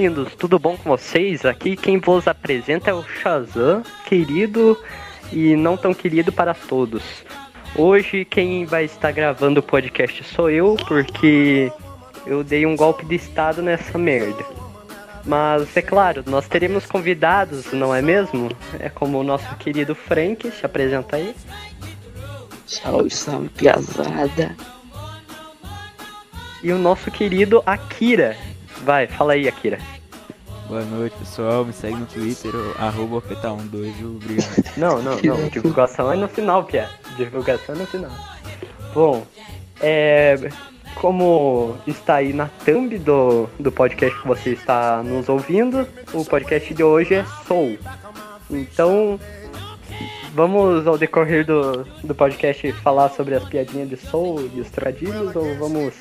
Lindos, tudo bom com vocês? Aqui quem vos apresenta é o Shazam, querido e não tão querido para todos. Hoje quem vai estar gravando o podcast sou eu, porque eu dei um golpe de estado nessa merda. Mas é claro, nós teremos convidados, não é mesmo? É como o nosso querido Frank, se apresenta aí. Salve, salve, piazada. E o nosso querido Akira. Vai, fala aí, Akira. Boa noite, pessoal. Me segue no Twitter, arroba peta12, obrigado. Não, não, não. Divulgação é no final, Pia. Divulgação é no final. Bom, é. Como está aí na thumb do, do podcast que você está nos ouvindo, o podcast de hoje é Soul. Então, vamos ao decorrer do, do podcast falar sobre as piadinhas de Soul e os tradidos ou vamos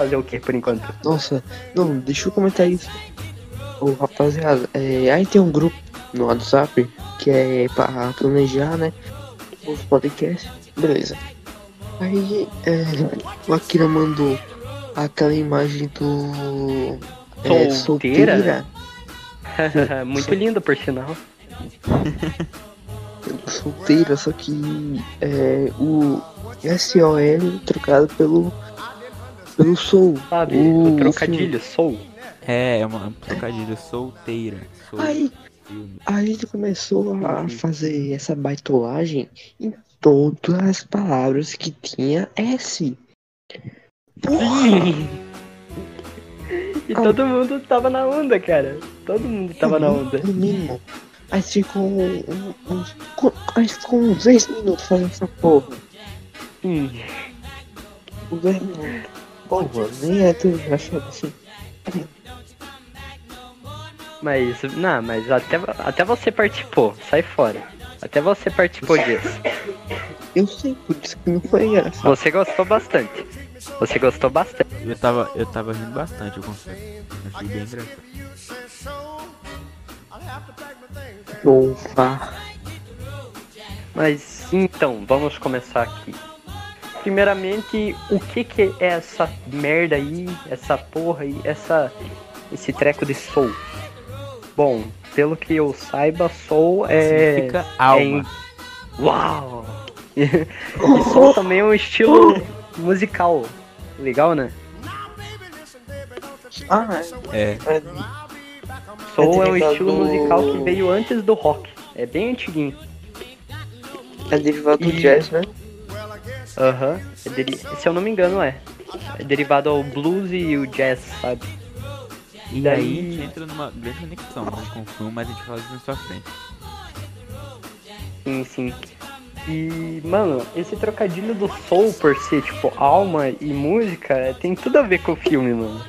fazer o que por enquanto? Nossa, não, deixa eu comentar isso. Ô, rapaziada, é, aí tem um grupo no WhatsApp que é pra planejar, né? Os podcasts. Beleza. Aí é, o Akira mandou aquela imagem do. É, Solteira? Muito lindo, por sinal. solteira, só que é, o SOL trocado pelo pelo Soul. Sabe, o, o trocadilho, Soul. É, é uma um trocadilho solteira. Soul. Aí, aí ele começou a fazer essa baitolagem em todas as palavras que tinha S. Sim. E ah. todo mundo tava na onda, cara. Todo mundo tava na onda. No mínimo. Aí ficou uns. Um, aí ficou uns 10 minutos fazendo essa porra. Hum. Uns 10 minutos. Porra, nem é tão engraçado assim. Mas, não, mas até, até você participou, sai fora. Até você participou disso. Eu sei, por isso que não foi engraçado. Você gostou bastante. Você gostou bastante. Eu tava, eu tava rindo bastante, eu confesso. Achei bem engraçado. Opa. Mas então, vamos começar aqui. Primeiramente, o que que é essa merda aí, essa porra aí, essa esse treco de soul? Bom, pelo que eu saiba, soul é Significa alma. É em... Uau! e soul também é um estilo musical. Legal, né? Ah, é. é. Soul é, É um estilo do- musical que veio antes do rock. É bem antiguinho. É derivado do E- jazz, né? Aham. É Se eu não me engano, é. É derivado ao blues e o jazz, sabe? E daí- aí a gente entra numa grande conexão né, com o filme, mas a gente fala isso na sua frente. Sim, sim. E, mano, esse trocadilho do soul por ser, tipo, alma e música, tem tudo a ver com o filme, mano.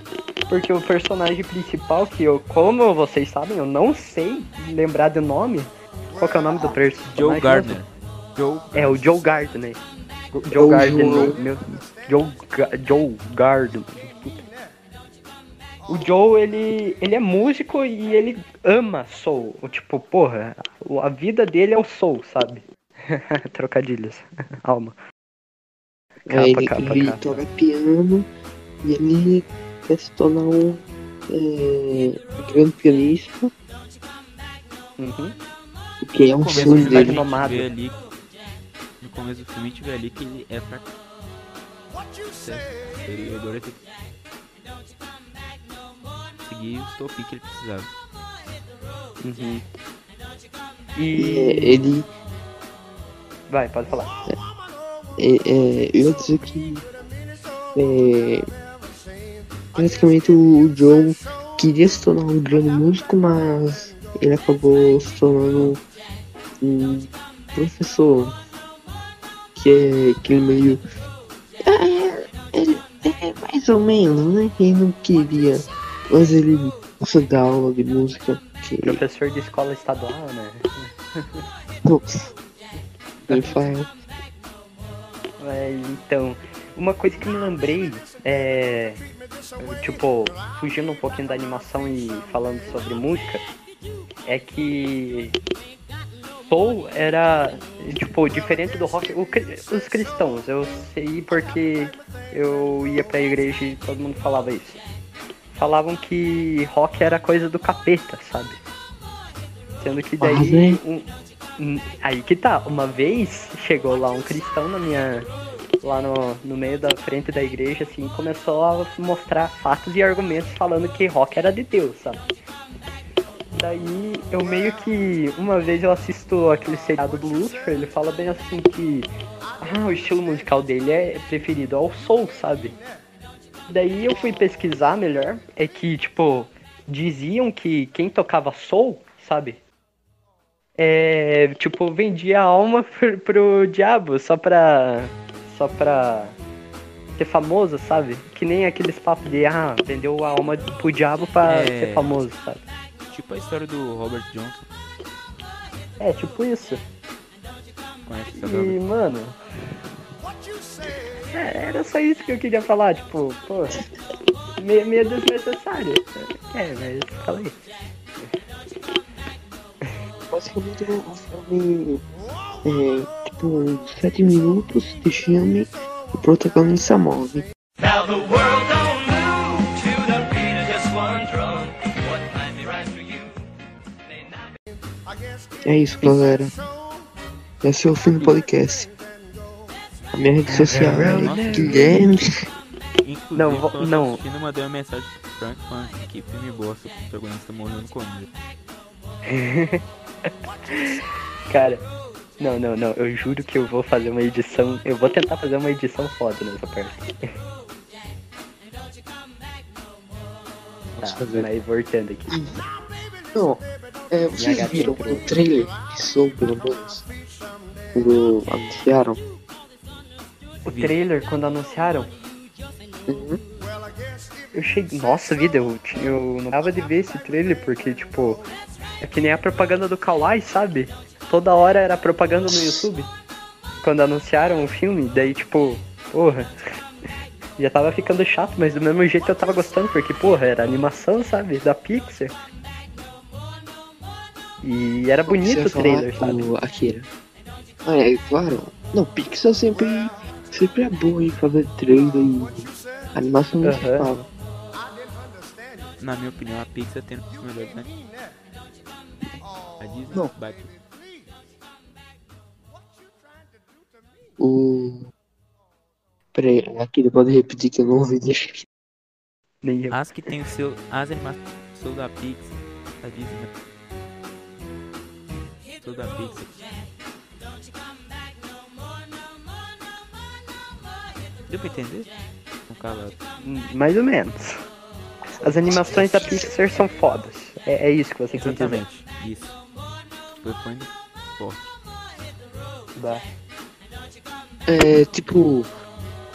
Porque o personagem principal, que eu, como vocês sabem, eu não sei lembrar do nome. Qual que é o nome do personagem? Joe mesmo? Gardner. Joe É, o Joe Gardner. Joe Joe- meu. Joe, Joe Gardner. O Joe, ele, ele é músico e ele ama soul. O Tipo, porra, a vida dele é o soul, sabe? Trocadilhos. Alma. Capa, ele, capa, ele capa. toca piano e ele quer se tornar um é, grande pianista, Uhum. que é um sonho dele. ali. Começo do filme a gente vê ali que ele é pra. Ele agora tem que conseguir os topi que ele precisava. Uhum. É, E. ele Vai, pode falar. é, é, eu ia dizer que é, praticamente o Joe queria se tornar um grande músico, mas ele acabou se tornando um professor que é aquele meio é, é, é mais ou menos, né? Ele não queria, mas ele gosta da aula de música que Professor de escola estadual, né? Nossa. Ele fala. É, então, uma coisa que me lembrei é. Tipo, fugindo um pouquinho da animação e falando sobre música, é que Soul era, tipo, diferente do rock. o os cristãos, eu sei porque eu ia pra igreja e todo mundo falava isso. falavam que rock era coisa do capeta, sabe? Sendo que daí. Né? um- um- aí que tá, uma vez chegou lá um cristão na minha. Lá no, no meio da frente da igreja, assim, e começou a mostrar fatos e argumentos falando que rock era de Deus, sabe? Daí eu meio que. Uma vez eu assisto aquele seriado do Lucifer, ele fala bem assim que. Ah, o estilo musical dele é preferido ao soul, sabe? Daí eu fui pesquisar melhor. É que, tipo, diziam que quem tocava soul, sabe? É. Tipo, vendia a alma pro, pro diabo só pra. Só pra. Ser famoso, sabe? Que nem aqueles papos de, ah, vendeu a alma pro diabo pra É. ser famoso, sabe? Tipo a história do Robert Johnson. É, tipo isso. Conhece essa E, mano. É, era só isso que eu queria falar, tipo, pô. Meio, meio desnecessário. É, mas fala aí. Basicamente o filme é tipo 7 minutos de filme o protagonista morre. Now the world É isso, galera. Esse é o fim do podcast. A minha rede social é Guilherme. Inclusive, Não, vo- quando eu não. eu mandei uma mensagem pro Frank falando que filme bosta, o protagonista morreu no começo. Cara, não, não, não. Eu juro que eu vou fazer uma edição. Eu vou tentar fazer uma edição foda nessa parte. Tá, mas voltando aqui. Não, é, vocês viram o trailer que sou, pelo menos? Quando anunciaram? O Vi. trailer, quando anunciaram, Uhum. eu cheguei. Nossa vida, eu, eu não dava de ver esse trailer porque, tipo, é que nem a propaganda do Kawaii, sabe? Toda hora era propaganda no YouTube. Quando anunciaram o filme, daí, tipo, porra. Já tava ficando chato, mas do mesmo jeito eu tava gostando, porque, porra, era animação, sabe? Da Pixar. E era bonito o trailer, sabe? do Akira. Ah, é claro. Não, Pixar sempre, sempre é boa em fazer trailer e animação não se Aham. fala. Na minha opinião, a Pixar tem os melhores animes. A Disney Não. bate. O. Peraí, Akira, pode repetir que eu não ouvi. Nem eu. As que tem o seu. As animações são da Pixar. Da Disney. Sou da Pixar. Deu pra entender? Não calado. Hum, Mais ou menos. As animações da Pixar são fodas. É, é isso que você quer dizer. Exatamente. Isso. Foi põe forte. Dá. É, tipo.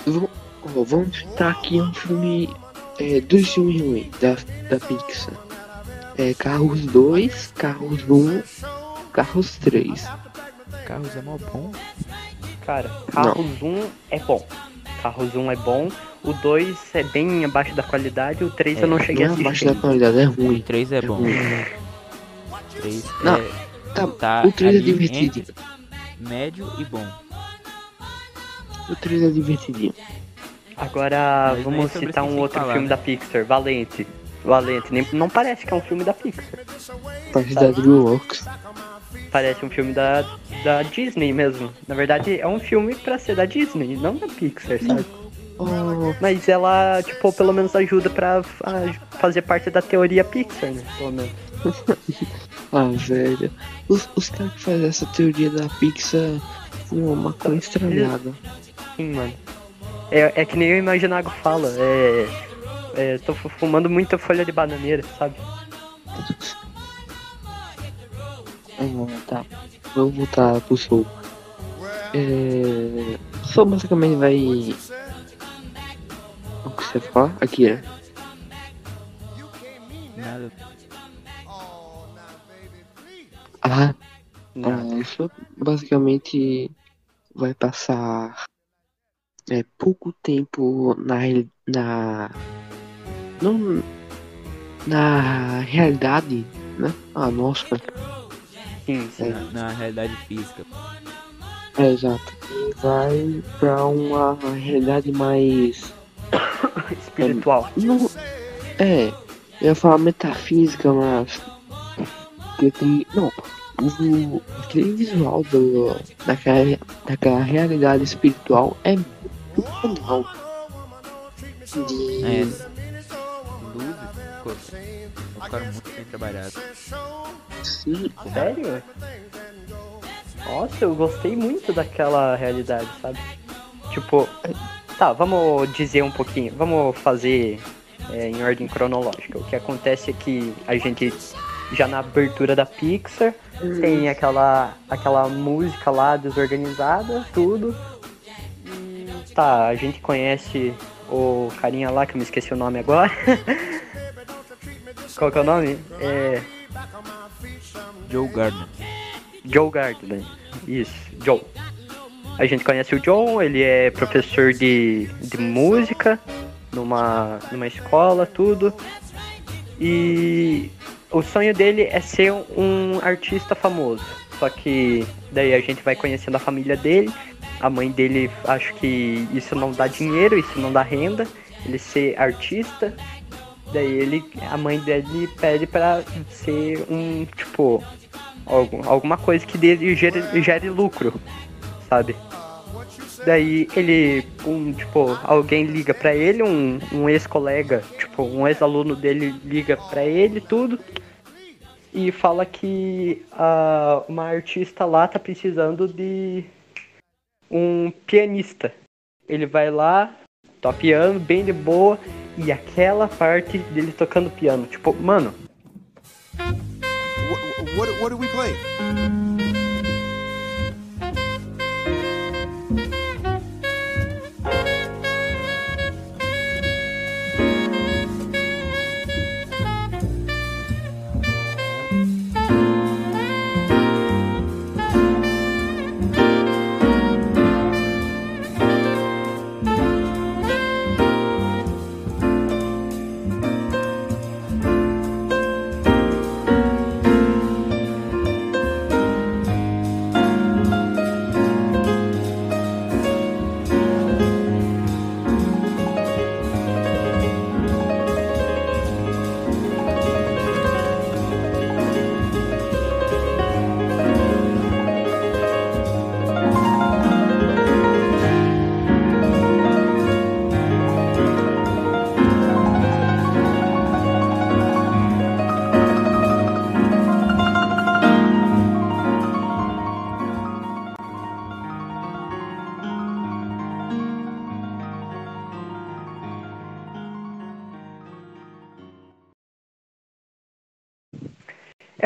ó, vamos citar aqui um filme. É, dois filmes ruins da, da Pixar. É, Carros 2, Carros 1, Carros 3. Carros é mó bom. Cara, Carros 1 é bom. Carros 1 é bom. O 2 é bem abaixo da qualidade. O 3 eu não Não cheguei é a abaixo assistir. da qualidade, é O ruim. 3 é bom. ruim. 3 Não, é Tá, tá o 3 é divertido. médio e bom. O 3 é divertidinho. Agora Mas vamos citar um outro falar, filme né? da Pixar, Valente. Valente. Nem, não parece que é um filme da Pixar. Parte da DreamWorks. Parece um filme da, da Disney mesmo. Na verdade, é um filme pra ser da Disney, não da Pixar, sabe? Oh, Mas ela, tipo, pelo menos ajuda pra a- fazer parte da teoria Pixar, né? Pelo menos. ah, velho. Os, os caras que fazem essa teoria da Pixar fumam uma maconha estragada. Sim, mano. É, é que nem o Imaginago fala, é. é tô fu- fumando muita folha de bananeira, sabe? Ah, tá. Vamos voltar pro Soul. É... O Soul basicamente vai... O que você fala? Aqui, né? Nada. Ah, Não. ah, isso basicamente vai passar é, pouco tempo na na não na realidade, né? Ah, nossa, Na, na realidade física. é exato. E vai pra uma realidade mais Espiritual. não É, eu ia falar metafísica, mas. Que tem. Não, o, aquele visual do, daquela, daquela realidade espiritual é muito legal. De, É. Luzes, pô, ficaram muito bem trabalhados. sim, Sério? Nossa, eu gostei muito daquela realidade, sabe? Tipo, tá, vamos dizer um pouquinho, vamos fazer é, em ordem cronológica. O que acontece é que a gente, já na abertura da Pixar, tem aquela, aquela música lá desorganizada, tudo. Tá, a gente conhece o carinha lá, que eu me esqueci o nome agora. Qual que é o nome? É. Joe Gardner. Joe Gardner. Isso, Joe. A gente conhece o Joe, ele é professor de, de música numa, numa escola, tudo. E o sonho dele é ser um artista famoso. Só que daí a gente vai conhecendo a família dele. A mãe dele acho que isso não dá dinheiro, isso não dá renda. Ele ser artista. Daí ele, a mãe dele pede pra ser um tipo algum, alguma coisa que dê, gere, gere lucro, sabe? Daí ele, um, tipo, alguém liga pra ele, um, um ex-colega, tipo, um ex-aluno dele liga pra ele tudo e fala que ah, uma artista lá tá precisando de um pianista. Ele vai lá, toca piano, bem de boa, e aquela parte dele tocando piano, tipo, mano, What, what, what do we?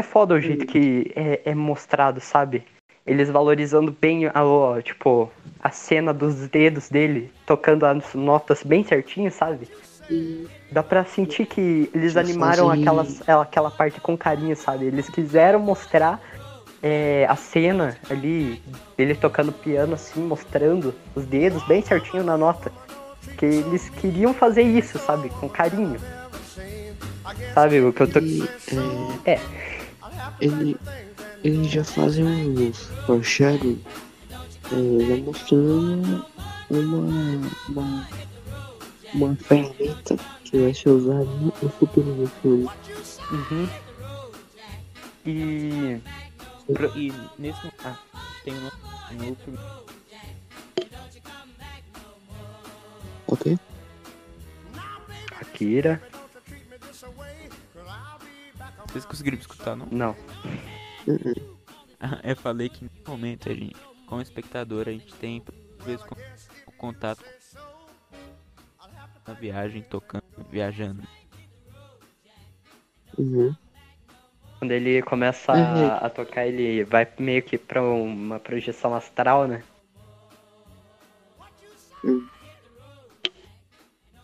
É foda o jeito que é, é mostrado, sabe? Eles valorizando bem a, ó, tipo, a cena dos dedos dele, tocando as notas bem certinho, sabe? Dá pra sentir que eles animaram aquelas, aquela parte com carinho, sabe? Eles quiseram mostrar é, a cena ali, dele tocando piano assim, mostrando os dedos bem certinho na nota. Porque eles queriam fazer isso, sabe? Com carinho. Sabe o que eu tô. E, é, Ele, eles já fazem uns foreshadowing é, já mostrando uma, uma, uma ferramenta que vai ser usada no futuro do filme. Uhum. E. E nesse ah, tem um um outro. Ok? Akira. Vocês conseguiram me escutar, não? Não. Uhum. Eu falei que nesse momento a gente, como espectador, a gente tem por vezes o contato com a viagem, tocando, viajando. Uhum. Quando ele começa Uhum. a, a tocar, ele vai meio que pra uma projeção astral, né? Hum.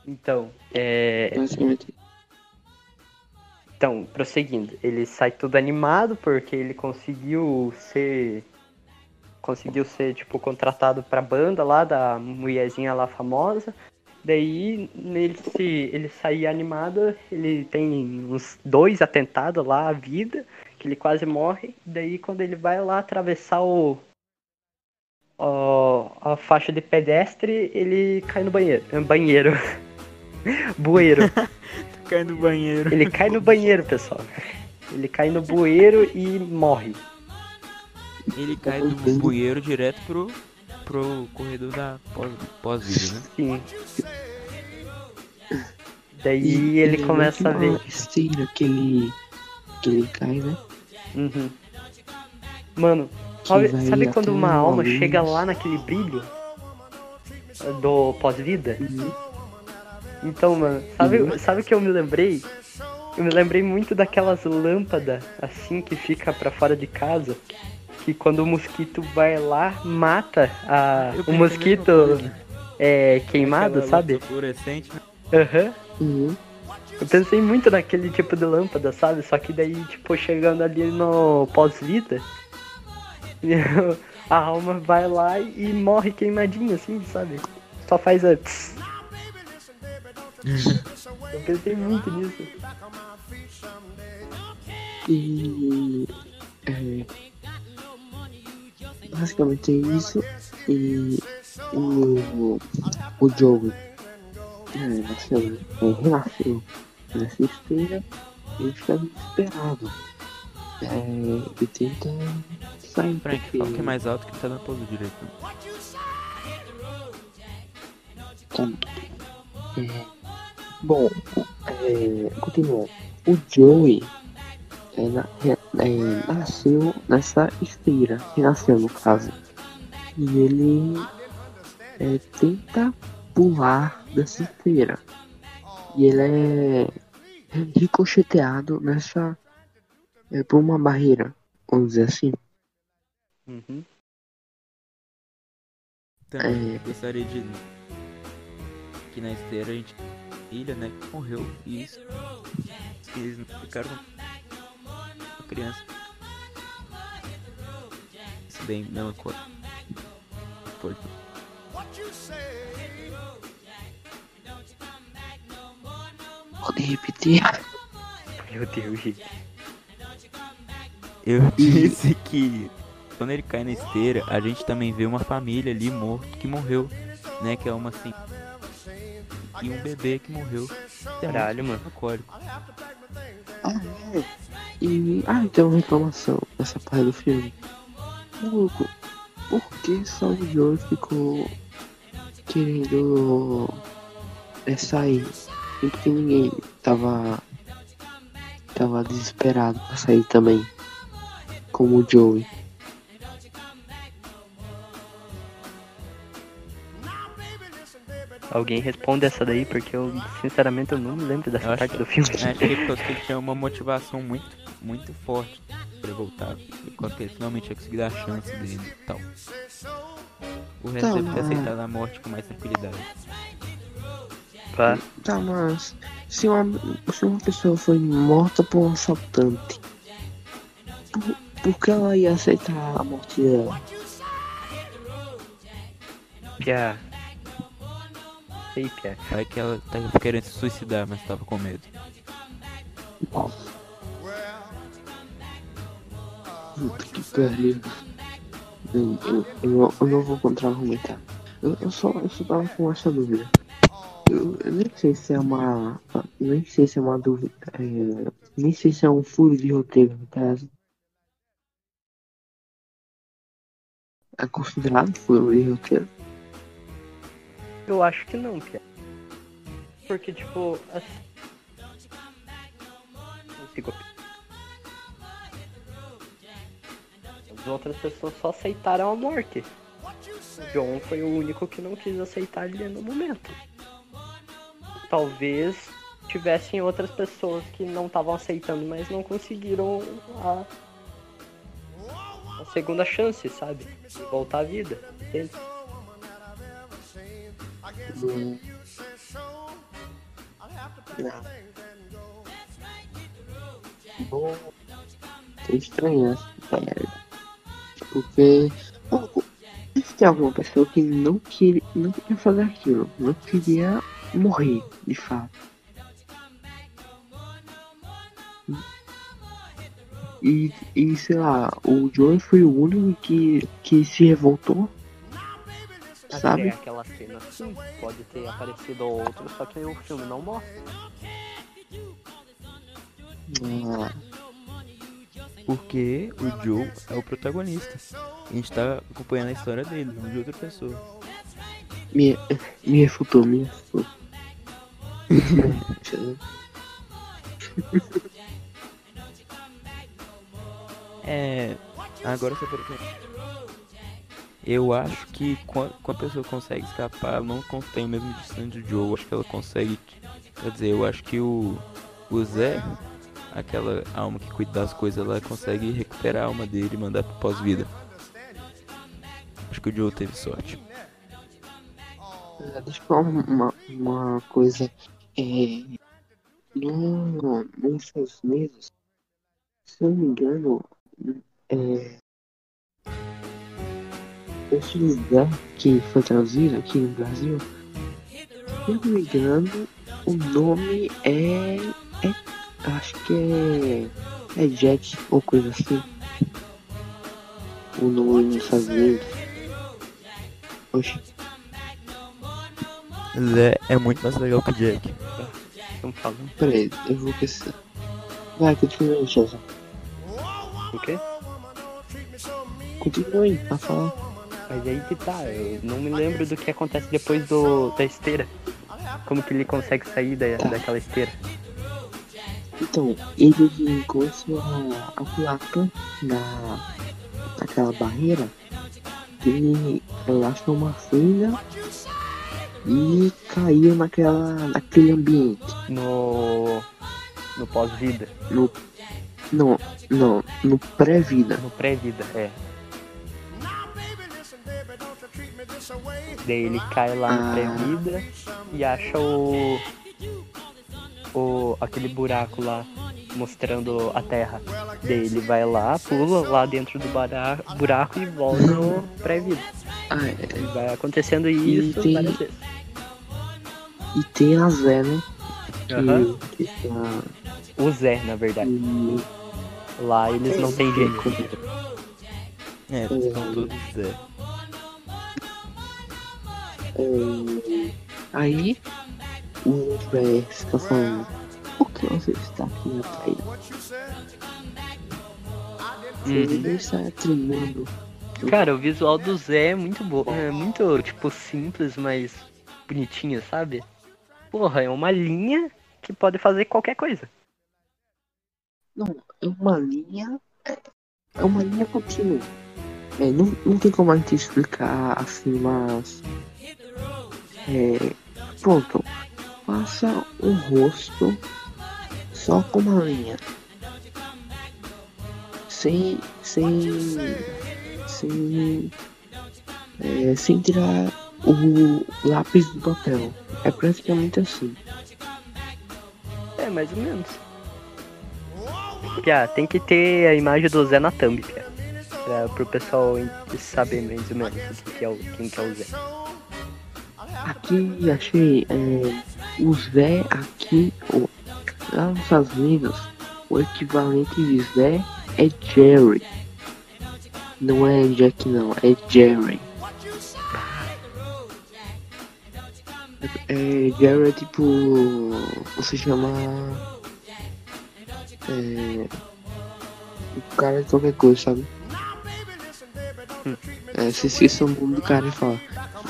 Então, é. Basicamente. Então, prosseguindo, ele sai tudo animado porque ele conseguiu ser. Conseguiu ser, tipo, contratado pra banda lá, da mulherzinha lá famosa. Daí, ele, se, ele sair animado, ele tem uns dois atentados lá à vida, que ele quase morre. Daí, quando ele vai lá atravessar o. o- a faixa de pedestre, ele cai no banheiro. Banheiro. Bueiro. cai no banheiro. Ele cai no banheiro, pessoal. Ele cai no bueiro e morre. Ele cai do bueiro direto pro, pro corredor da pós- pós-vida, né? Sim. Daí ele é começa a ver. esteira que ele, que ele cai, né? Uhum. Mano, sabe, sabe quando uma alma chega lá naquele brilho do pós-vida? Uhum. Então, mano, sabe, Uhum. sabe o que eu me lembrei? Eu me lembrei muito daquelas lâmpadas assim que fica pra fora de casa. Que quando o mosquito vai lá, mata a, o mosquito é, queimado, Aquela sabe? fluorescente, né? Aham. Uhum. Eu pensei muito naquele tipo de lâmpada, sabe? Só que daí, tipo, chegando ali no pós-vida, a alma vai lá e morre queimadinha, assim, sabe? Só faz a. tss. Eu pensei muito nisso. E é, basicamente é isso. E o, o Joey é, nasceu, é, renasceu nessa esteira ele fica desesperado. É, ele tenta sair Frank, porque fala que é mais alto que tá pra ouvir direito. não. É, bom, é, continuando. O Joey é, na- é, nasceu nessa esteira, renasceu no caso. E ele é, tenta pular dessa esteira. E ele é ricocheteado nessa. É, por uma barreira, vamos dizer assim. Uhum. Também É. gostaria de que na esteira a gente ilha, né, que morreu e isso eles não ficaram com a criança. Isso bem melancólico. Pode. Pode repetir? Meu Deus, gente. Eu disse que quando ele cai na esteira, a gente também vê uma família ali morto que morreu, né, que é uma assim e um bebê que morreu. Caralho, mano. melancólico. Ah, é. E. Ah, tem uma reclamação nessa parte do filme. Maluco, por que só o Joe ficou querendo é, sair? E porque ninguém tava. tava desesperado pra sair também. Como o Joey. Alguém responde essa daí, porque eu, sinceramente, eu não me lembro dessa Eu parte acho- do filme. Acho que é causa que ele tinha uma motivação muito, muito forte pra ele voltar. Que ele finalmente ia conseguir dar a chance dele e tal. O resto Tá, deve ter aceitado a morte com mais tranquilidade. Pá. Tá, mas. Se uma, se uma pessoa foi morta por um assaltante. Por, por que ela ia aceitar a morte dela? Pia. Sei, Pia. Vai que ela tava querendo se suicidar, mas tava com medo. Puta que pariu. Eu, eu, eu, eu não vou contra-argumentar. Eu, eu, só, eu só tava com essa dúvida. Eu, eu nem sei se é uma. Nem sei se é uma dúvida. é, nem sei se é um furo de roteiro, no caso. É considerado furo de roteiro? Eu acho que não, Pia. Porque, tipo, assim. Não sigo. As outras pessoas só aceitaram a morte. John foi o único que não quis aceitar ali no momento. Talvez tivessem outras pessoas que não estavam aceitando, mas não conseguiram a, a segunda chance, sabe? De voltar à vida. Entende? Não. Bom, estranho essa merda. Porque. Se tem alguma pessoa que não queria, não queria fazer aquilo, não queria morrer, de fato. E, e sei lá, o Joey foi o único que, que se revoltou, sabe? Até aquela cena sim, pode ter aparecido outro, só que o filme não mostra. Ah, Porque o Joe é o protagonista. A gente tá acompanhando a história dele, não de outra pessoa. me, me refutou, me refutou. É. Agora você pergunta. Eu acho que quando, a pessoa consegue escapar, ela não tem o mesmo destino do Joe. Acho que ela consegue. Quer dizer, eu acho que o, o Zé, aquela alma que cuida das coisas, ela consegue recuperar a alma dele e mandar pro pós-vida. Acho que o Joe teve sorte. Deixa eu falar uma, uma coisa. É, no, nos Estados Unidos, se eu não me engano, é, lugar que foi traduzido aqui no Brasil, se eu não me engano, o nome é. é acho que é. É Jack ou coisa assim. O nome nos Estados Unidos. Oxi. Zé é muito mais legal que o Jack. Estamos falando Peraí, eu vou pensar. Vai, continua aí, Chelsea. o quê? Continua aí, pra falar. Mas aí que tá, eu não me lembro do que acontece depois do, da esteira. Como que ele consegue sair da, daquela esteira. Então, ele começou a, a pular tanto na, naquela barreira que ele achou uma fenda e caiu naquela, naquele ambiente. No. No pós-vida. No, não, não, no pré-vida. No pré-vida, é. Daí ele cai lá no Ah. pré-vida e acha o. O. aquele buraco lá mostrando a terra. Daí ele vai lá, pula lá dentro do bara- buraco e volta no pré-vida. Ah, E é, vai acontecendo isso tem- várias vezes. e tem a Zé, né? Que, tá. O Zé, na verdade. que- Lá eles não tem jeito. É, são todos Zé. É, aí o Zé fica falando, por que você está aqui na praia? Ele Uhum. está treinando. Cara, o visual do Zé é muito bom. É muito, tipo, simples, mas bonitinho, sabe? Porra, é uma linha que pode fazer qualquer coisa. Não, é uma linha. É uma linha contínua. É, não, não tem como a gente explicar assim, mas. É. Pronto. Faça um rosto só com uma linha. Sem. Sem. Sem. É, sem tirar o lápis do papel. É praticamente assim. É, mais ou menos. Pia, tem que ter a imagem do Zé na thumb, Pia. Pra, pro pessoal saber mais ou menos o que, que é o, quem que é o Zé. Aqui achei é, o Zé aqui, o- lá nos Estados Unidos, o equivalente de Zé é Jerry. Não é Jack não, é Jerry. É, Jerry é tipo. Você chama. É. O cara de qualquer coisa, sabe? É, você esquece o nome do cara e fala.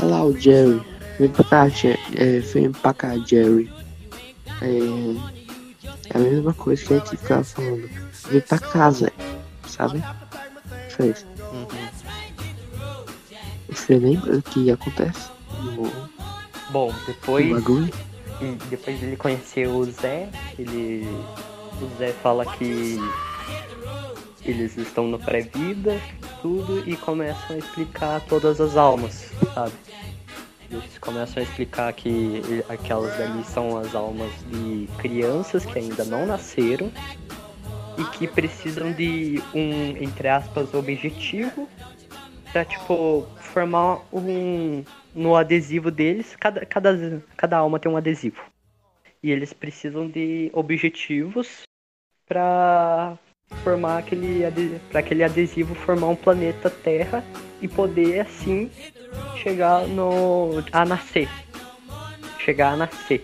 Olha lá o Jerry. Vem pra cá, é, vem pra cá, Jerry. É, é a mesma coisa que a gente ficava falando. Vem pra casa, sabe? Fez. Uhum. Você lembra o que acontece no, Bom, depois, depois dele conhecer o Zé, ele. O Zé fala que eles estão no pré-vida, tudo, e começam a explicar todas as almas, sabe? Eles começam a explicar que aquelas ali são as almas de crianças que ainda não nasceram e que precisam de um, entre aspas, objetivo pra, tipo, formar um. No adesivo deles, cada, cada, cada alma tem um adesivo. E eles precisam de objetivos pra formar aquele para aquele adesivo formar um planeta Terra e poder assim chegar no a nascer. Chegar a nascer.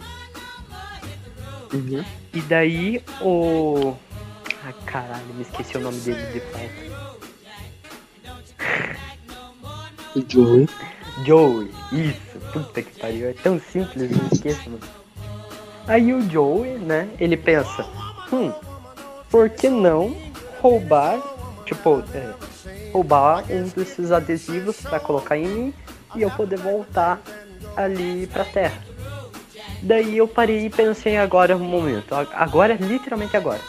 Uhum. E daí o Ah, caralho, me esqueci o nome dele de volta. O Joey. Joey, isso, puta que pariu, é tão simples, eu esqueço, mano. Aí o Joey, né, ele pensa, hum, por que não roubar, tipo, é, roubar um desses adesivos pra colocar em mim e eu poder voltar ali pra Terra. Daí eu parei e pensei agora um momento, a- agora, literalmente agora.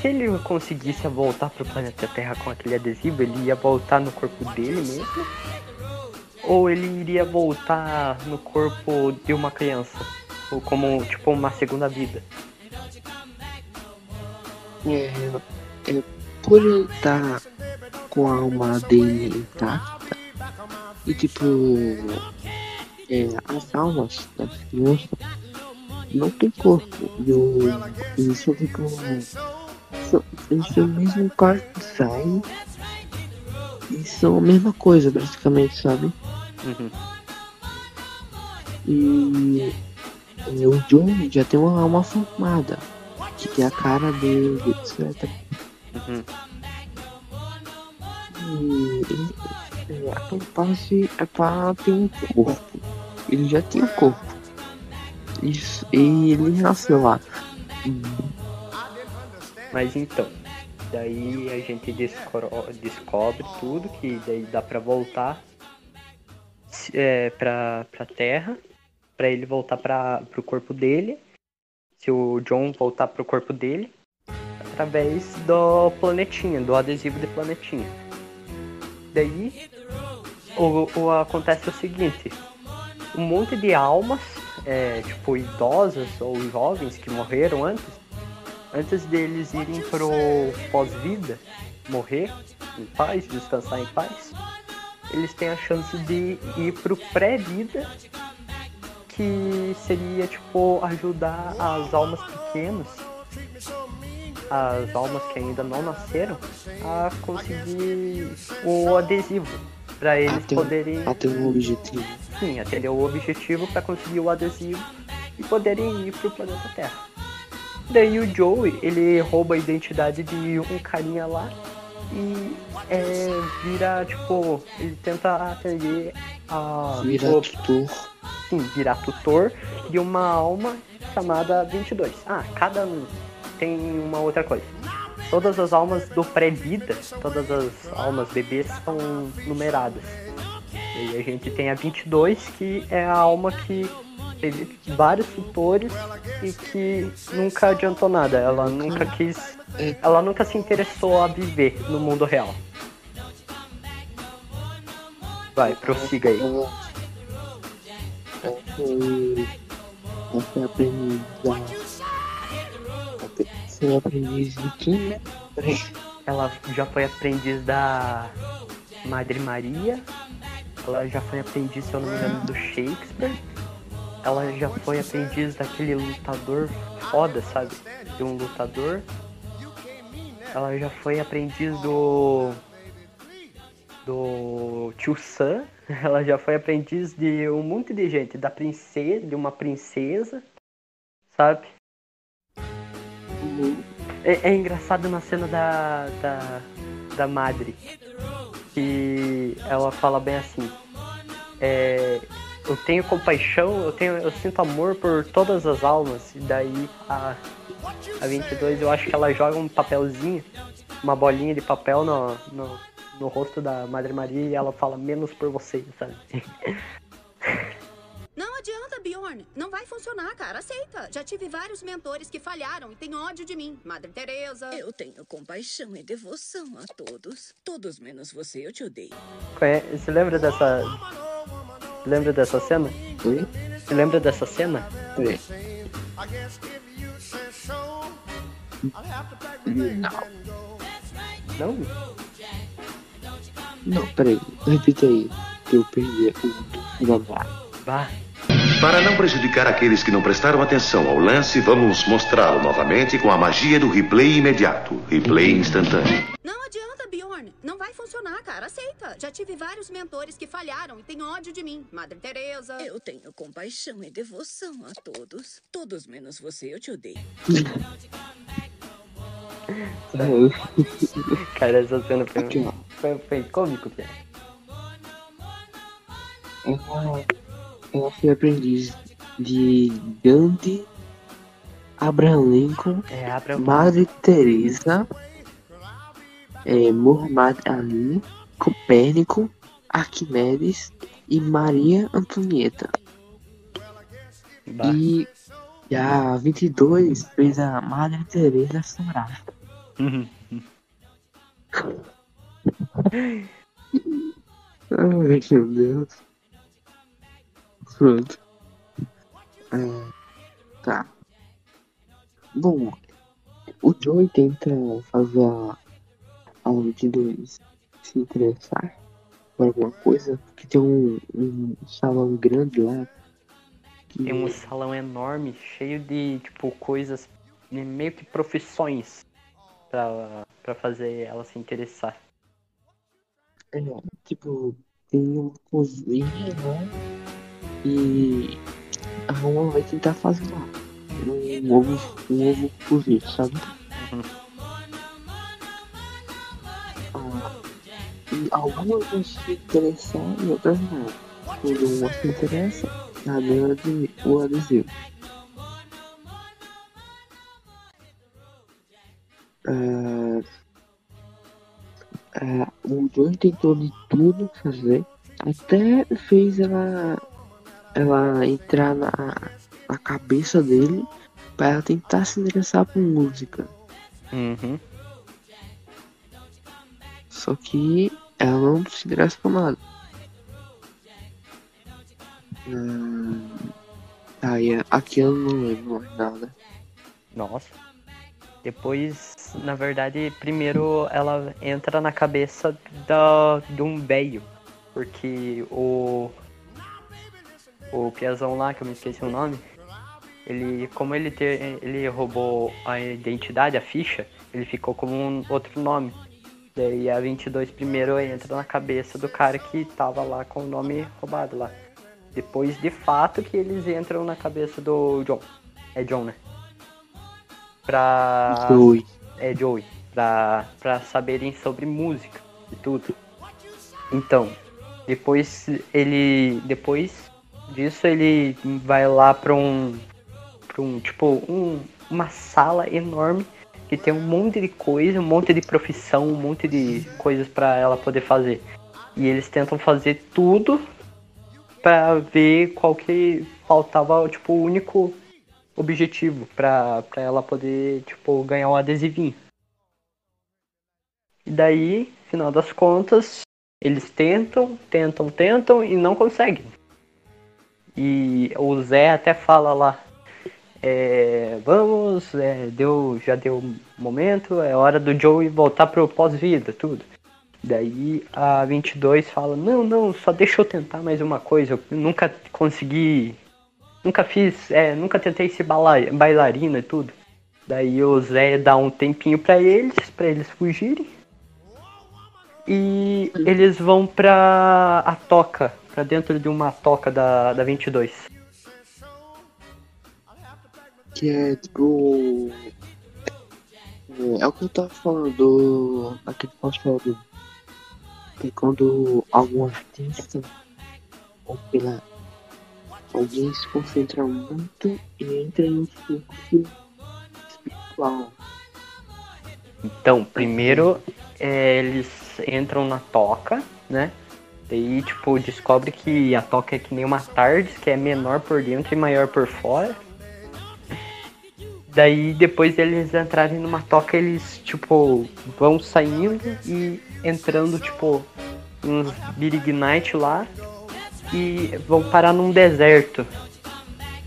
Se ele conseguisse voltar pro planeta Terra com aquele adesivo, ele ia voltar no corpo dele mesmo? Ou ele iria voltar no corpo de uma criança? Ou como, tipo, uma segunda vida? É, é, por ele estar com a alma dele intacta e tipo é, as almas das crianças não tem corpo. E o, eles são tipo. São, eles têm o mesmo quarto design e são a mesma coisa basicamente, sabe? Uhum. E é, o Johnny já tem uma alma formada, que tem a cara dele, etc. Uhum. Aquela parte é pra ter um corpo. Ele já tinha um corpo. Isso, e ele nasceu lá. Mas então, daí a gente descobre tudo, que daí dá pra voltar é, pra, pra Terra, pra ele voltar pra, pro corpo dele, se o John voltar pro corpo dele, através do planetinha, do adesivo de planetinha. Daí, o, acontece o seguinte, um monte de almas, é, tipo idosas ou jovens que morreram antes, antes deles irem pro pós-vida, morrer em paz, descansar em paz, eles têm a chance de ir pro pré-vida, que seria tipo ajudar as almas pequenas, as almas que ainda não nasceram, a conseguir o adesivo para eles Até, poderem até um objetivo. sim, atender o objetivo para conseguir o adesivo e poderem ir pro planeta Terra. Daí o Joey, ele rouba a identidade de um carinha lá e é, vira, tipo, ele tenta atender a. Vira o- tutor. sim, virar tutor de uma alma chamada 22. Ah, cada um tem uma outra coisa. Todas as almas do pré-vida, todas as almas bebês são numeradas. E a gente tem a 22, que é a alma que teve vários tutores e que nunca adiantou nada. Ela nunca quis. Ela nunca se interessou a viver no mundo real. Vai, prossiga aí. Foi. Ela foi aprendiz de quem, né? Ela já foi aprendiz da Madre Maria. Ela já foi aprendiz, se eu não me engano, do Shakespeare. Ela já foi aprendiz daquele lutador foda, sabe? De um lutador. Ela já foi aprendiz do. Do Tio Sam. Ela já foi aprendiz de um monte de gente. Da princesa, de uma princesa. Sabe? É, é engraçado na cena da, da, da madre. Que ela fala bem assim. É, eu tenho compaixão, eu tenho, eu sinto amor por todas as almas. E daí a, a 22 eu acho que ela joga um papelzinho, uma bolinha de papel no, no, no rosto da Madre Maria e ela fala menos por você, sabe? funcionar, cara. Aceita. Já tive vários mentores que falharam e têm ódio de mim. Madre Teresa. Eu tenho compaixão e devoção a todos. Todos menos você, eu te odeio. Conhe- Você lembra dessa. Lembra dessa cena? Oi? Você lembra dessa cena? Peraí. Não. Não? Não, peraí. Repita aí. Que eu perdi o babá. Vá. Para não prejudicar aqueles que não prestaram atenção ao lance, vamos mostrá-lo novamente com a magia do replay imediato replay instantâneo. Não adianta, Bjorn. Não vai funcionar, cara. Aceita. Já tive vários mentores que falharam e têm ódio de mim. Madre Teresa. Eu tenho compaixão e devoção a todos. Todos menos você, eu te odeio. Cara, essa cena foi, foi, foi cômico, Pia. Ela, ela foi aprendiz de Gandhi, Abraham Lincoln, É, o Madre Teresa, é, Muhammad Ali, Copérnico, Arquimedes e Maria Antonieta. Bah. E a 22 fez a Madre Teresa chorar. Uhum. Ai, meu Deus. Pronto. É, tá. Bom, o Joey tenta fazer a, a 22 se interessar por alguma coisa, porque tem um, um salão grande lá. Que Tem um salão enorme, cheio de, tipo, coisas, né, meio que profissões pra, pra fazer ela se interessar. é, tipo, tem uma cozinha lá e a Roma vai tentar fazer lá. Um ovo, um ovo cozido, sabe? Uhum. Ah, algumas vão se interessar e outras não. Quando uma se interessa, ela ganha o ade- o adesivo. Ah, ah, o Joey tentou de tudo fazer, até fez ela, ela entrar na, na cabeça dele para ela tentar se interessar por música. Uhum. Só que ela não se interessa por nada. Hum, aí aqui eu não lembro mais nada. Nossa. Depois, na verdade, primeiro ela entra na cabeça da, de um velho. Porque o. O Piazão lá, que eu me esqueci o nome. Ele, como ele, ter, ele roubou a identidade, a ficha, ele ficou com um outro nome. Daí a 22 primeiro entra na cabeça do cara que tava lá com o nome roubado lá. Depois, de fato, que eles entram na cabeça do John. É John, né? Pra. Joey. É Joey. Pra, pra saberem sobre música e tudo. Então, depois ele. Depois disso ele vai lá pra um. Pra um. Tipo, um, uma sala enorme que tem um monte de coisa, um monte de profissão, um monte de coisas pra ela poder fazer. E eles tentam fazer tudo pra ver qual que faltava, tipo, o único objetivo pra ela poder, tipo, ganhar um adesivinho. E daí, final das contas, eles tentam, tentam, tentam e não conseguem. E o Zé até fala lá, é, vamos, é, deu, já deu momento, é hora do Joey voltar pro pós-vida, tudo. Daí a 22 fala, não, não, só deixa eu tentar mais uma coisa, eu nunca consegui, nunca fiz, é, nunca tentei ser bailarina e tudo. Daí o Zé dá um tempinho pra eles, pra eles fugirem. E eles vão pra a toca, pra dentro de uma toca da, da 22. Que é tipo. É, é o que eu tava falando do. Aquele pós-falado. Que quando algum artista ou pela. Alguém se concentra muito e entra um fluxo espiritual. Então, primeiro é, eles entram na toca, né? Daí, tipo, descobre que a toca é que nem uma TARDIS, que é menor por dentro e maior por fora. Daí, depois deles entrarem numa toca, eles, tipo, vão saindo e entrando, tipo, uns Night lá e vão parar num deserto.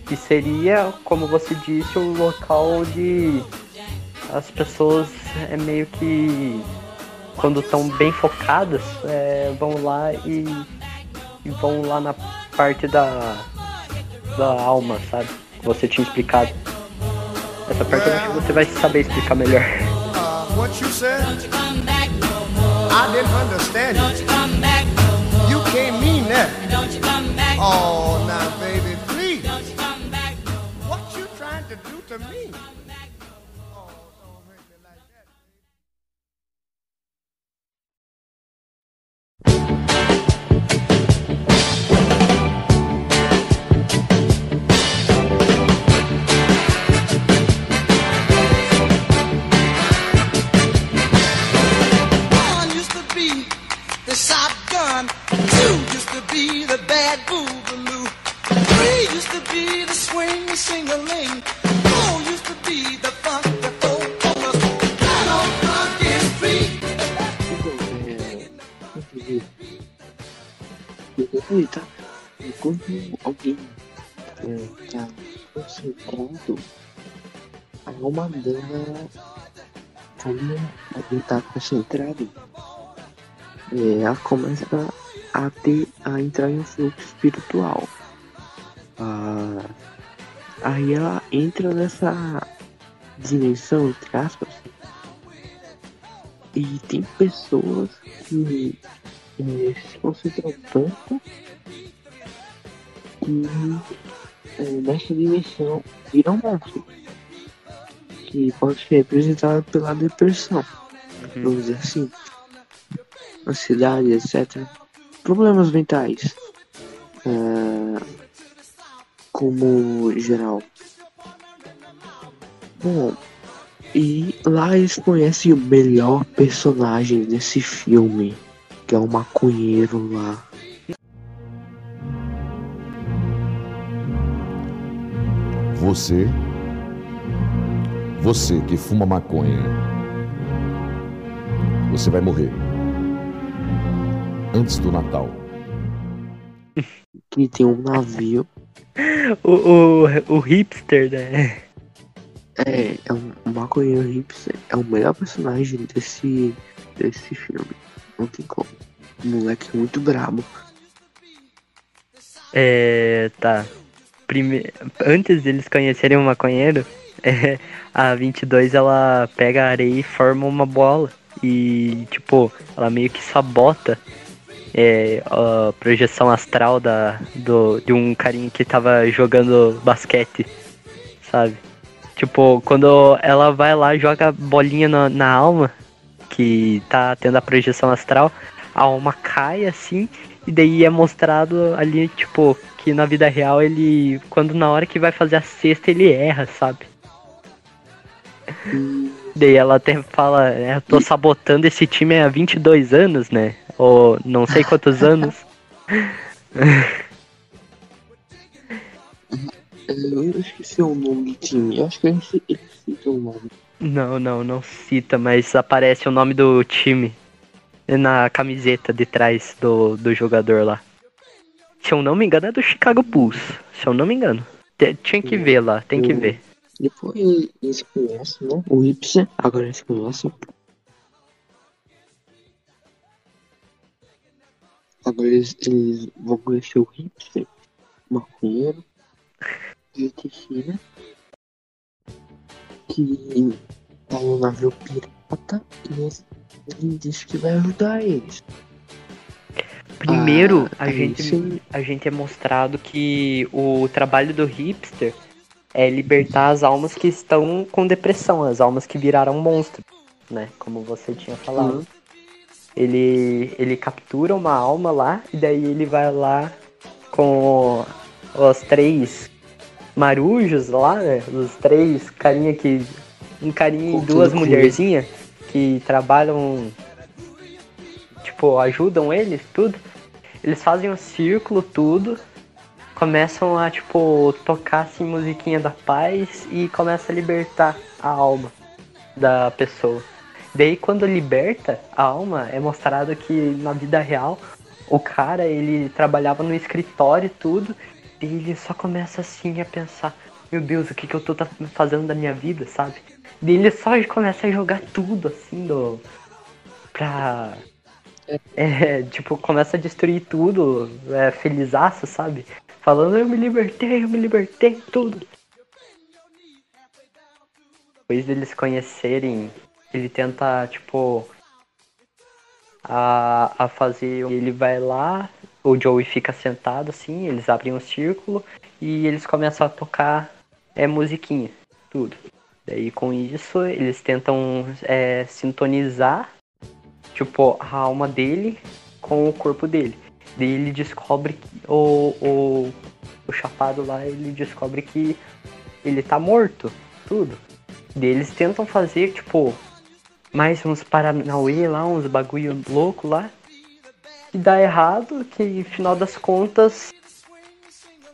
Que seria, como você disse, um local de as pessoas é meio que quando estão bem focadas é, vão lá e, e vão lá na parte da da alma, sabe? Que você tinha explicado. Essa parte eu acho que você vai saber explicar melhor. Uh, what you said? I didn't understand you. You can't mean that. Oh, now, baby, the shotgun. done. Two used to be the bad boogaloo. Three used to be the swing sing-a-ling. Four used to be the funk, the folk-pullers. I don't fucking A alma dela tá Foi uma tá concentrada ela começa a ter, a entrar em um fluxo espiritual. Ah, aí ela entra nessa dimensão, entre aspas, e tem pessoas que eh, se concentram tanto que eh, nessa dimensão viram um monstro. Que pode ser representado pela depressão, vamos dizer assim. Ansiedade, etc. Problemas mentais. eh, como geral. Bom, e lá eles conhecem o melhor personagem desse filme, que é o maconheiro lá. Você, você que fuma maconha, você vai morrer antes do Natal. Que tem um navio. O, o, o hipster, né? É, é um, um maconheiro hipster. É o melhor personagem desse, desse filme. Não tem como. O moleque é muito brabo. É. Tá. Prime... Antes deles conhecerem o maconheiro, é, a 22 ela pega a areia e forma uma bola. E, tipo, ela meio que sabota é, a projeção astral da, do, de um carinha que tava jogando basquete, sabe? Tipo, quando ela vai lá e joga bolinha na, na alma, que tá tendo a projeção astral, a alma cai assim, e daí é mostrado ali, tipo, que na vida real ele, quando na hora que vai fazer a cesta, ele erra, sabe? Daí ela até fala, é, eu tô sabotando esse time há 22 anos, né? Ou não sei quantos anos. Eu esqueci o nome do time. Eu acho que ele, cita o nome. Não, não, não cita, mas aparece o nome do time na camiseta de trás do, do jogador lá. Se eu não me engano, é do Chicago Bulls. Se eu não me engano. Tinha que ver lá, tem que ver. Depois eles conhecem, né? O hipster. Agora eles conhecem. Agora eles, eles vão conhecer o hipster, o maconheiro e o Teixeira. Que tá no navio pirata e ele, diz que vai ajudar eles. Primeiro, Ah, a, é gente, isso. a gente é mostrado que o trabalho do hipster é libertar as almas que estão com depressão, as almas que viraram monstros, né? Como você tinha falado. Uhum. Ele, ele captura uma alma lá e daí ele vai lá com os três marujos lá, né? Os três carinha que. Um carinha e duas mulherzinhas que trabalham. Tipo, ajudam eles, tudo. Eles fazem um círculo, tudo. Começam a, tipo, tocar assim musiquinha da paz e começa a libertar a alma da pessoa. Daí quando liberta a alma, é mostrado que na vida real o cara ele trabalhava no escritório e tudo, e ele só começa assim a pensar, meu Deus, o que, que eu tô tá- fazendo da minha vida, sabe? Daí ele só começa a jogar tudo assim do. pra. É, tipo, começa a destruir tudo, é, felizaço, sabe? Falando, eu me libertei, eu me libertei, tudo. Depois deles conhecerem, ele tenta, tipo, a, a fazer. Ele vai lá, o Joey fica sentado assim, eles abrem um círculo e eles começam a tocar é, musiquinha, tudo. Daí com isso eles tentam é, sintonizar, tipo, a alma dele com o corpo dele. Daí ele descobre que o, o, o chapado lá, ele descobre que ele tá morto, tudo. Daí eles tentam fazer, tipo, mais uns paranauê lá, uns bagulho louco lá. E dá errado, que no final das contas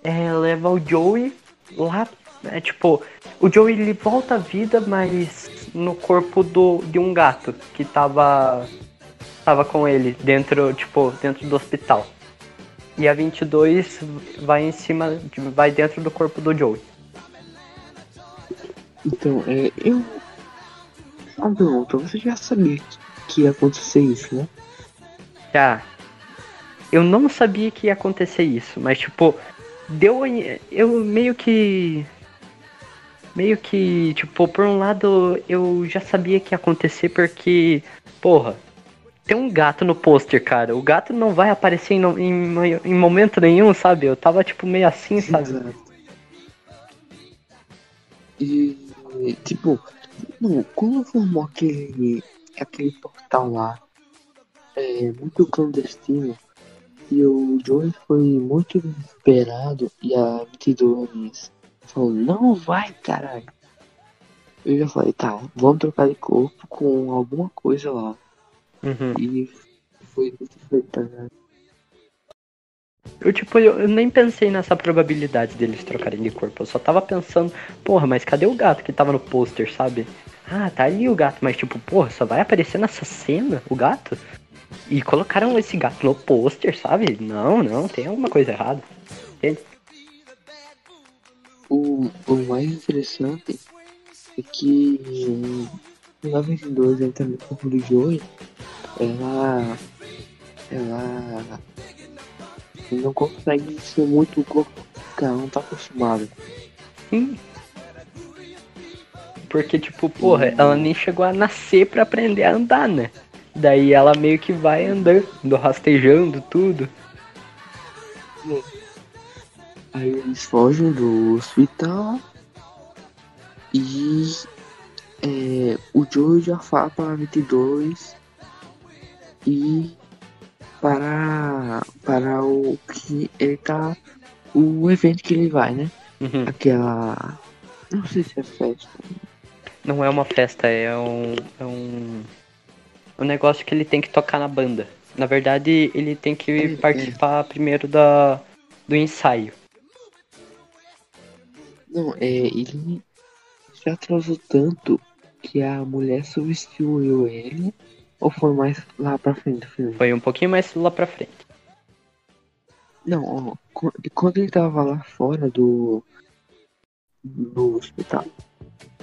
é, leva o Joey lá. É tipo, o Joey ele volta à vida, mas no corpo do, de um gato que tava, tava com ele dentro, tipo, dentro do hospital. E a 22 vai em cima, vai dentro do corpo do Joey. Então, é, eu. Ah, não, então você já sabia que, ia acontecer isso, né? Já. Eu não sabia que ia acontecer isso, mas tipo, deu. Eu meio que. Meio que, tipo, por um lado eu já sabia que ia acontecer porque, porra, tem um gato no pôster, cara. O gato não vai aparecer em, em, em momento nenhum, sabe? Eu tava, tipo, meio assim, sabe? Exato. E, tipo, não, quando formou aquele, aquele portal lá, é, muito clandestino, e o Joey foi muito desesperado, e a 22 falou, não vai, caralho. Eu já falei, tá, vamos trocar de corpo com alguma coisa lá. Uhum. E foi muito feito, ligado? Eu, tipo, eu, nem pensei nessa probabilidade deles trocarem de corpo. Eu só tava pensando, porra, mas cadê o gato que tava no pôster, sabe? Ah, tá ali o gato, mas tipo, porra, só vai aparecer nessa cena o gato? E colocaram esse gato no pôster, sabe? Não, não, tem alguma coisa errada. Entende? O, o mais interessante é que 22 ele também corpo do Joey, ela. Ela. Não consegue ser muito corpo, porque ela não tá acostumada. Sim. Porque, tipo, porra, ela nem chegou a nascer pra aprender a andar, né? Daí ela meio que vai andando, rastejando tudo. Aí eles fogem do hospital e é, o Joey já fala para 22 e para, para o que ele tá. O evento que ele vai, né? Uhum. Aquela. Não sei se é festa. Não é uma festa, é um. É um. Um negócio que ele tem que tocar na banda. Na verdade, ele tem que É, é. participar primeiro da, do ensaio. Não, é. Ele já atrasou tanto que a mulher substituiu ele. Ou foi mais lá pra frente do filme? Foi um pouquinho mais lá pra frente. Não, ó, qu- quando ele tava lá fora do, do hospital,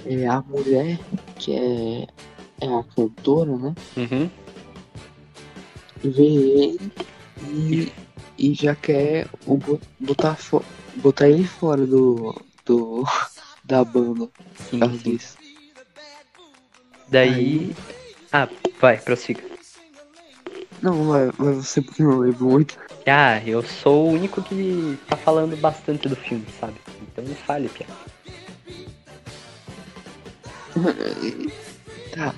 é, a mulher, que é, é a cantora, né? Uhum. Vê ele e, e já quer o bo- botar, fo- botar ele fora do, do da banda. Sim, sim. Daí. Ah, vai, prossiga. Não, vai você porque não lembro muito. Ah, eu sou o único que tá falando bastante do filme, sabe? Então não fale, Pia. Tá.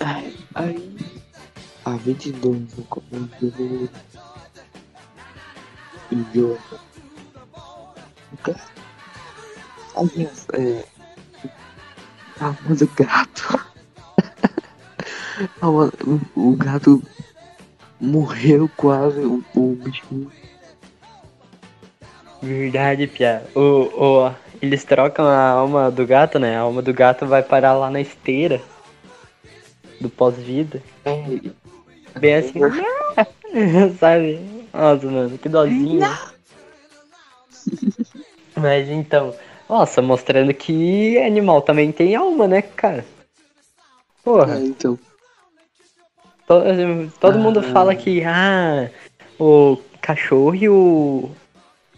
Aí, aí a 22 no comando do Idiota. Aliás, é. A alma do gato. A alma- o, o gato morreu quase, o, o bichinho. Verdade, Pia. O, o, eles trocam a alma do gato, né? A alma do gato vai parar lá na esteira do pós-vida. É, Bem assim, sabe? Nossa, mano, que dozinho. Mas então, nossa, mostrando que animal também tem alma, né, cara? Porra. é, então. To- Todo mundo Ah. fala que ah, o cachorro e o.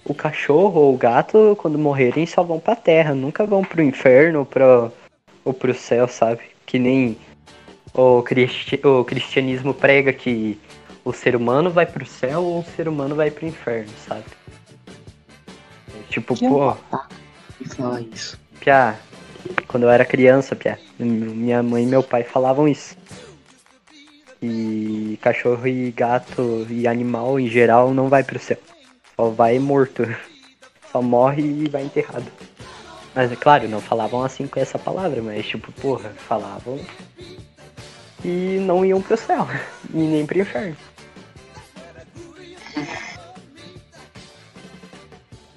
O cachorro ou o gato, quando morrerem, só vão pra terra, nunca vão pro inferno ou pro, ou pro céu, sabe? Que nem o, cristi o cristianismo prega que o ser humano vai pro céu ou o ser humano vai pro inferno, sabe? Tipo, Que pô, E falar isso. Piá, quando eu era criança, Piá, minha mãe e meu pai falavam isso. E cachorro e gato e animal em geral não vai pro céu. Só vai morto. Só morre e vai enterrado. Mas é claro, não falavam assim com essa palavra, mas tipo, porra, falavam e não iam pro céu. E nem pro inferno.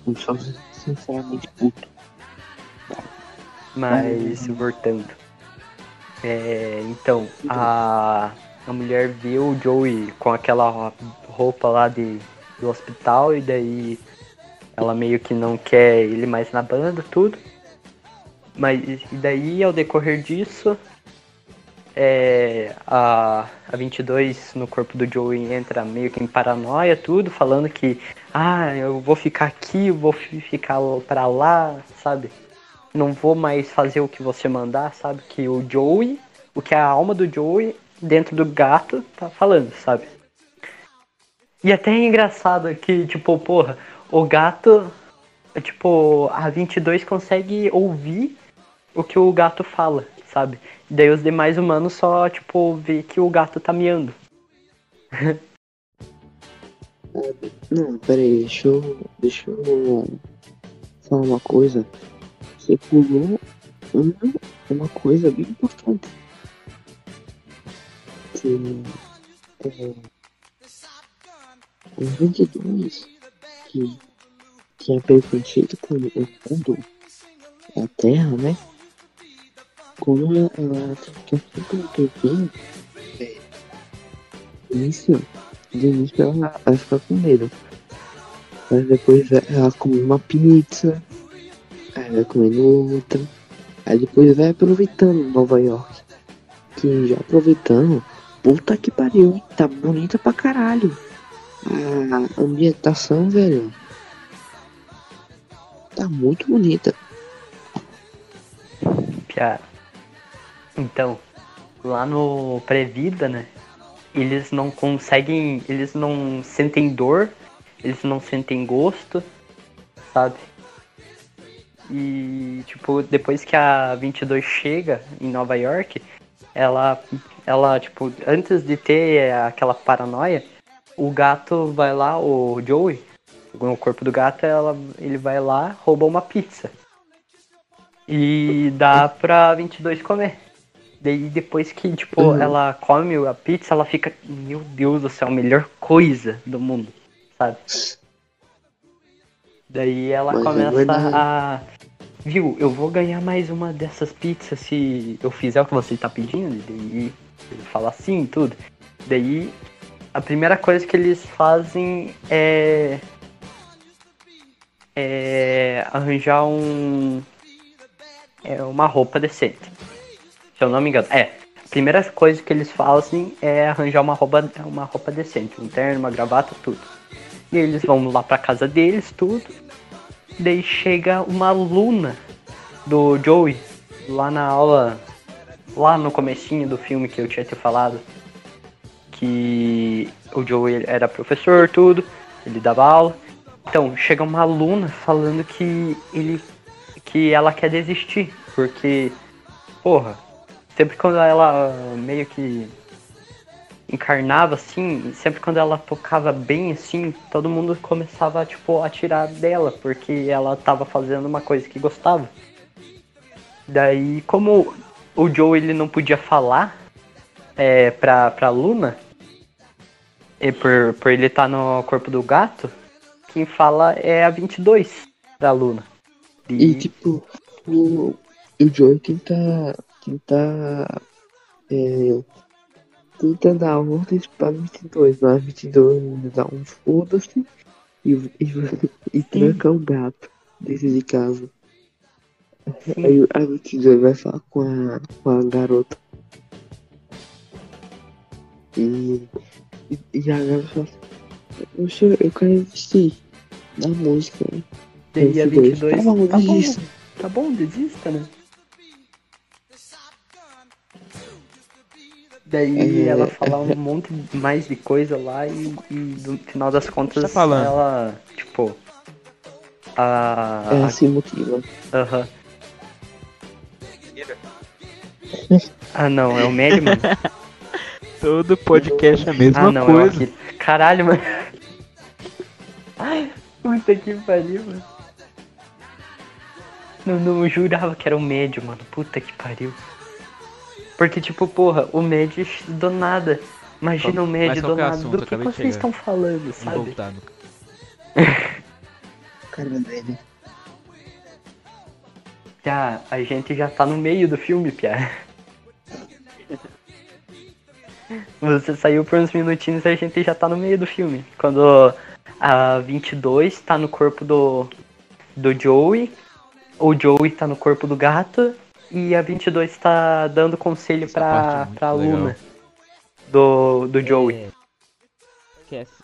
Eu sou sinceramente puto. Mas voltando. É, então, a, a mulher vê o Joey com aquela roupa lá de, do hospital e daí ela meio que não quer ele mais na banda, tudo. Mas e daí ao decorrer disso, é, a, a 22 no corpo do Joey entra meio que em paranoia, tudo, falando que ah, eu vou ficar aqui, eu vou fi- ficar pra lá, sabe? Não vou mais fazer o que você mandar, sabe? Que o Joey, o que a alma do Joey dentro do gato tá falando, sabe? E até é engraçado que, tipo, porra, o gato, tipo, a 22 consegue ouvir o que o gato fala, sabe? Daí os demais humanos só, tipo, vê que o gato tá miando. Não, peraí, deixa eu. Deixa eu falar uma coisa. Você pulou uma, uma coisa bem importante. Que é, os 22 que tinha preconceito com o mundo, a Terra, né? Como ela, ela um tempinho, é, início, de início ela, ela fica com medo. Mas depois ela come uma pizza, aí vai comendo outra, aí depois vai aproveitando Nova York. Que já aproveitando, puta que pariu, hein? tá bonita pra caralho. A ambientação, velho, tá muito bonita. Piara. Então, lá no pré-vida, né? Eles não conseguem. Eles não sentem dor, eles não sentem gosto, sabe? E, tipo, depois que a 22 chega em Nova York, ela, ela tipo, antes de ter aquela paranoia, o gato vai lá, o Joey, no corpo do gato, ela, ele vai lá, rouba uma pizza. E dá pra 22 comer. Daí depois que, tipo, Uhum. ela come a pizza, ela fica, meu Deus do céu, a melhor coisa do mundo, sabe? Daí ela Mas é começa a. Viu, eu vou ganhar mais uma dessas pizzas se eu fizer o que você tá pedindo. E ele fala assim e tudo. Daí a primeira coisa que eles fazem é. É arranjar um. É uma roupa decente. Se eu não me engano. É. A primeira coisa que eles fazem é arranjar uma roupa, uma roupa decente. Um terno, uma gravata, tudo. E eles vão lá pra casa deles, tudo. Daí chega uma aluna do Joey lá na aula, lá no comecinho do filme que eu tinha te falado. Que o Joey era professor, tudo, ele dava aula. Então, chega uma aluna falando que ele que ela quer desistir, porque porra, sempre quando ela meio que encarnava assim, sempre quando ela tocava bem assim, todo mundo começava tipo a tirar dela, porque ela tava fazendo uma coisa que gostava. Daí, como o Joe ele não podia falar é, pra, pra Luna, e por, por ele estar no corpo do gato, quem fala é a 22 da Luna. E tipo, o, o Joey tenta. tenta. É, tenta dar ordens pra 22, mas 22 dá um foda-se e, e, e tranca o gato dentro de casa. Aí a 22 vai falar com a, com a garota. E, e, e a garota fala assim, eu quero desistir da música. Daí a 22, 22. Tá bom, tá bom, desista. tá bom, desista, né? Daí É, ela fala um monte mais de coisa lá e, e no final das contas tá falando? ela, tipo. A. É a- assim motiva. Aham. Ah não, é o Madman? Todo podcast é a mesma ah não, é coisa. o Akira. Caralho, mano. Ai, puta que pariu, mano. Não, não jurava que era o médio, mano. Puta que pariu. Porque, tipo, porra, o médio do nada. Imagina o médio do que é o nada. assunto? Do que, vocês estão falando, sabe? voltar no- Cara dele. A gente já tá no meio do filme, Pia. Você saiu por uns minutinhos e a gente já tá no meio do filme. Quando a 22 tá no corpo do, do Joey, o Joey tá no corpo do gato e a 22 tá dando conselho Essa parte é pra, pra legal. Luna do, do Joey. É, Esquece.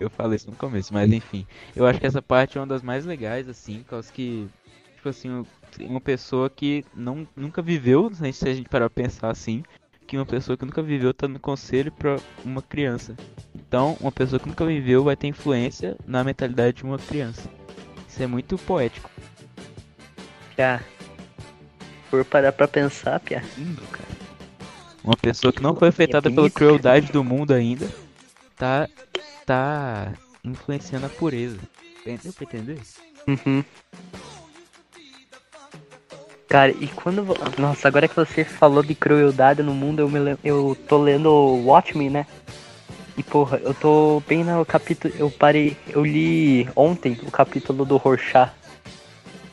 eu falei isso no começo, mas enfim. Eu acho que essa parte é uma das mais legais, assim, causa que, tipo assim, um- uma pessoa que não, nunca viveu, né, se a gente parar pra pensar assim, que uma pessoa que nunca viveu tá no conselho pra uma criança. Então, uma pessoa que nunca viveu vai ter influência na mentalidade de uma criança. Isso é muito poético. Pia. Por parar pra pensar, Pia. Lindo, cara. Uma pessoa que não foi afetada pela bonito, crueldade do mundo ainda, tá, tá influenciando a pureza. Deu pra entender? Uhum. Cara, e quando. Nossa, agora que você falou de crueldade no mundo, eu, me eu tô lendo Watchmen, né? E porra, eu tô bem no capítulo. Eu parei. Eu li ontem o capítulo do Rorschach.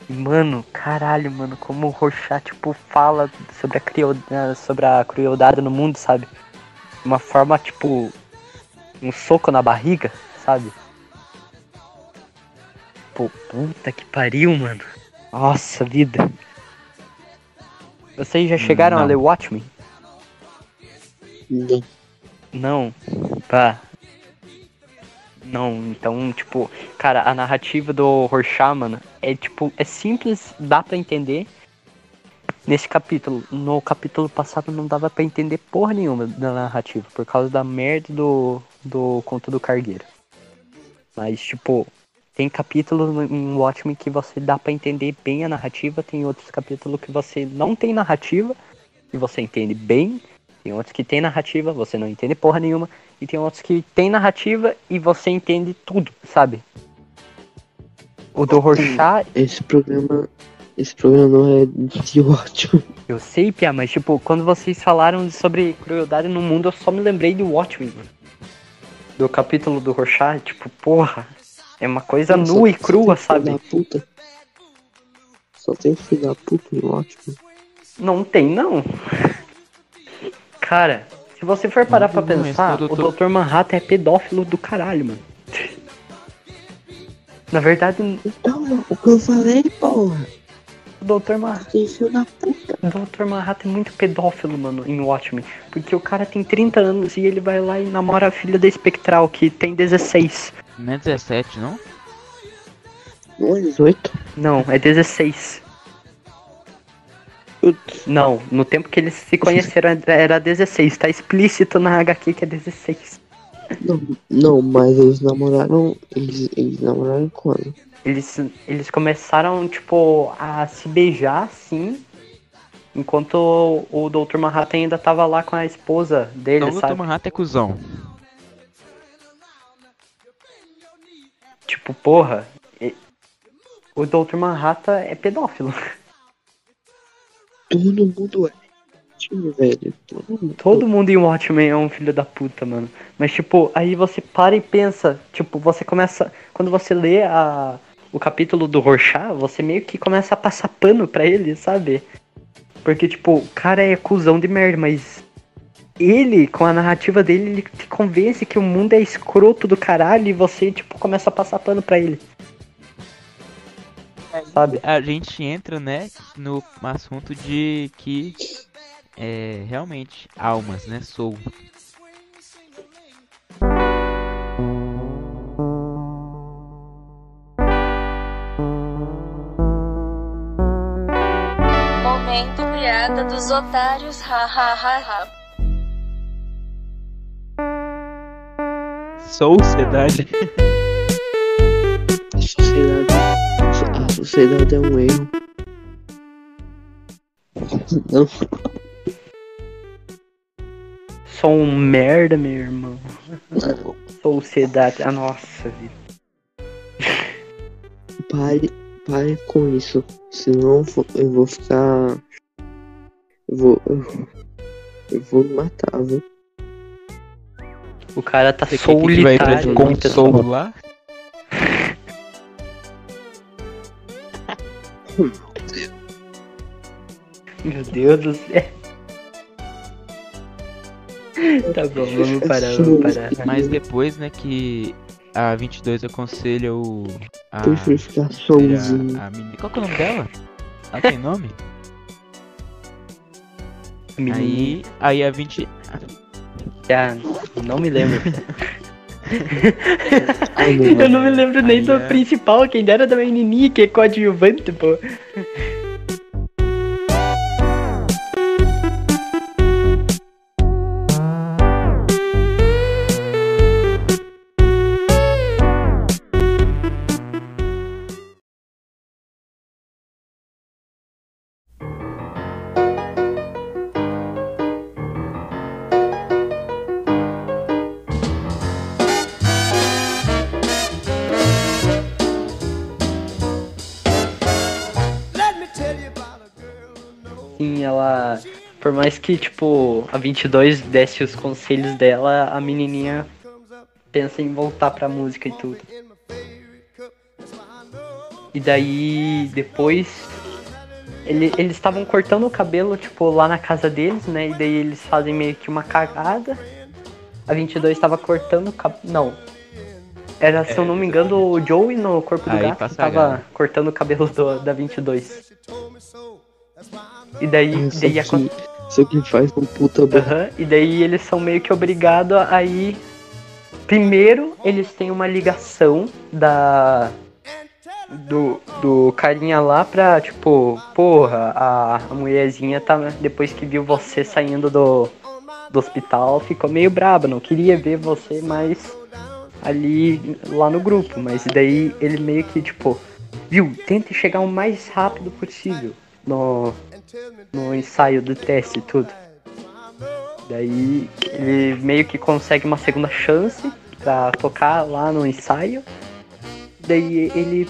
E, Mano, caralho, mano, como o Rorschach, tipo, fala sobre a, cruel- eh, sobre a crueldade no mundo, sabe? Uma forma, tipo. Um soco na barriga, sabe? Pô, puta que pariu, mano. Nossa, vida. Vocês já chegaram a não. ler Watchmen? Não. Não. Pá. Não, então, tipo, cara, a narrativa do Rorschach, mano, é tipo, é simples, dá pra entender. Nesse capítulo, no capítulo passado não dava pra entender porra nenhuma da narrativa, por causa da merda do, do conto do cargueiro. Mas, tipo, tem capítulos em Watchmen que você dá pra entender bem a narrativa, tem outros capítulos que você não tem narrativa e você entende bem, tem outros que tem narrativa, você não entende porra nenhuma, e tem outros que tem narrativa e você entende tudo, sabe? O do Rorschach, Esse programa. Esse programa não é de ótimo. eu sei, Pia, mas tipo, quando vocês falaram sobre crueldade no mundo, eu só me lembrei do Watchmen, mano. Do capítulo do Rorschach, tipo, porra, é uma coisa Nossa, nua e crua, sabe? Da puta. Só tem filho da puta no ótimo. Não tem, não. Cara, se você for parar pra Não, não, esse pensar, o Dr. Manhattan é pedófilo do caralho, mano. Na verdade, Então, o que eu falei, porra. o Dr. Manhattan. Filho da puta. O Dr. Manhattan é muito pedófilo, mano, em Watchmen. Porque o cara tem 30 anos e ele vai lá e namora a filha da Espectral, que tem 16. Não é 17, não? Não é 18? Não, é 16. Putz. Não, no tempo que eles se conheceram era 16. Tá explícito na HQ que é 16. Não, não, mas eles namoraram. Eles, eles namoraram quando? Eles, eles começaram, tipo, a se beijar, assim. Enquanto o, o Dr. Manhattan ainda tava lá com a esposa dele, Então o sabe? Dr. Manhattan é cuzão. Tipo, porra. O Dr. Manhattan é pedófilo. Todo mundo é. Velho. Todo mundo. Todo mundo em Watchmen é um filho da puta, mano. Mas, tipo, aí você para e pensa. Tipo, você começa. Quando você lê a, o capítulo do Rorschach, você meio que começa a passar pano pra ele, sabe? Porque, tipo, o cara é cuzão de merda, mas. Ele, com a narrativa dele, ele te convence que o mundo é escroto do caralho e você, tipo, começa a passar pano pra ele. Sabe? A gente entra, né, no assunto de que é realmente almas, né, soul. Momento piada dos otários, ha Sociedade. A sociedade. A sociedade é um erro. Não, Sou um merda, meu irmão. Sociedade. Ah, nossa, vida. pare, pare com isso. Senão eu vou- eu vou ficar. Eu vou. Eu, eu vou me matar, viu? O cara tá Você quer que a gente vai entrar de solitário. muita consolo lá? Meu Deus do céu. Tá bom, vamos parar, vamos parar. Mas depois, né, que a 22 aconselha o. A, ficar sozinho. a menina. Qual que é o nome dela? Ela tem nome? Aí, aí a 20. Ah, não me lembro. Eu não me lembro nem do principal, quem dera da menininha, que é coadjuvante, pô. Por mais que, tipo, a 22 desse os conselhos dela, a menininha pensa em voltar pra música e tudo. E daí, depois. ele- eles estavam cortando o cabelo, tipo, lá na casa deles, né? E daí eles fazem meio que uma cagada. A 22 estava cortando o cabelo. Não. Era, se eu não me engano, o Joey no corpo do Aí gato passa a tava gana. cortando o cabelo do, da 22. E daí, daí que- acon- Isso que faz um puta. Aham, E daí eles são meio que obrigados a ir. Primeiro, eles têm uma ligação da. Do, do carinha lá pra, tipo, porra, a, a mulherzinha tá. Depois que viu você saindo do, do hospital, ficou meio braba, não queria ver você mais ali lá no grupo. Mas daí ele meio que, tipo, viu, tente chegar o mais rápido possível no, no ensaio do teste e tudo. Daí ele meio que consegue uma segunda chance pra tocar lá no ensaio. Daí ele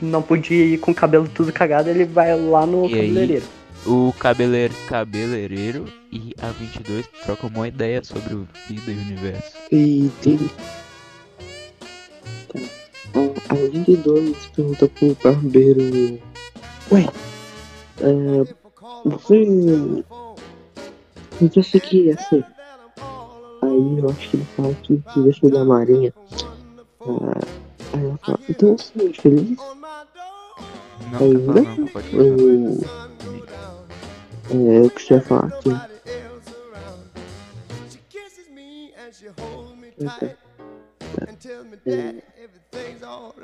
não podia ir com o cabelo tudo cagado, ele vai lá no E aí? cabeleireiro. O cabeleiro, cabeleireiro e a 22 trocam uma ideia sobre o vida e o universo. E tem. A, a 22 pergunta pro barbeiro. Ué, é, você. O que você queria ser? Aí eu acho que ele fala que queria ser da Marinha. Ah, aí ela fala, então você é feliz? Não, Aí, tá falando, não, pode falar. Eu. É, eu queria falar aqui. Então.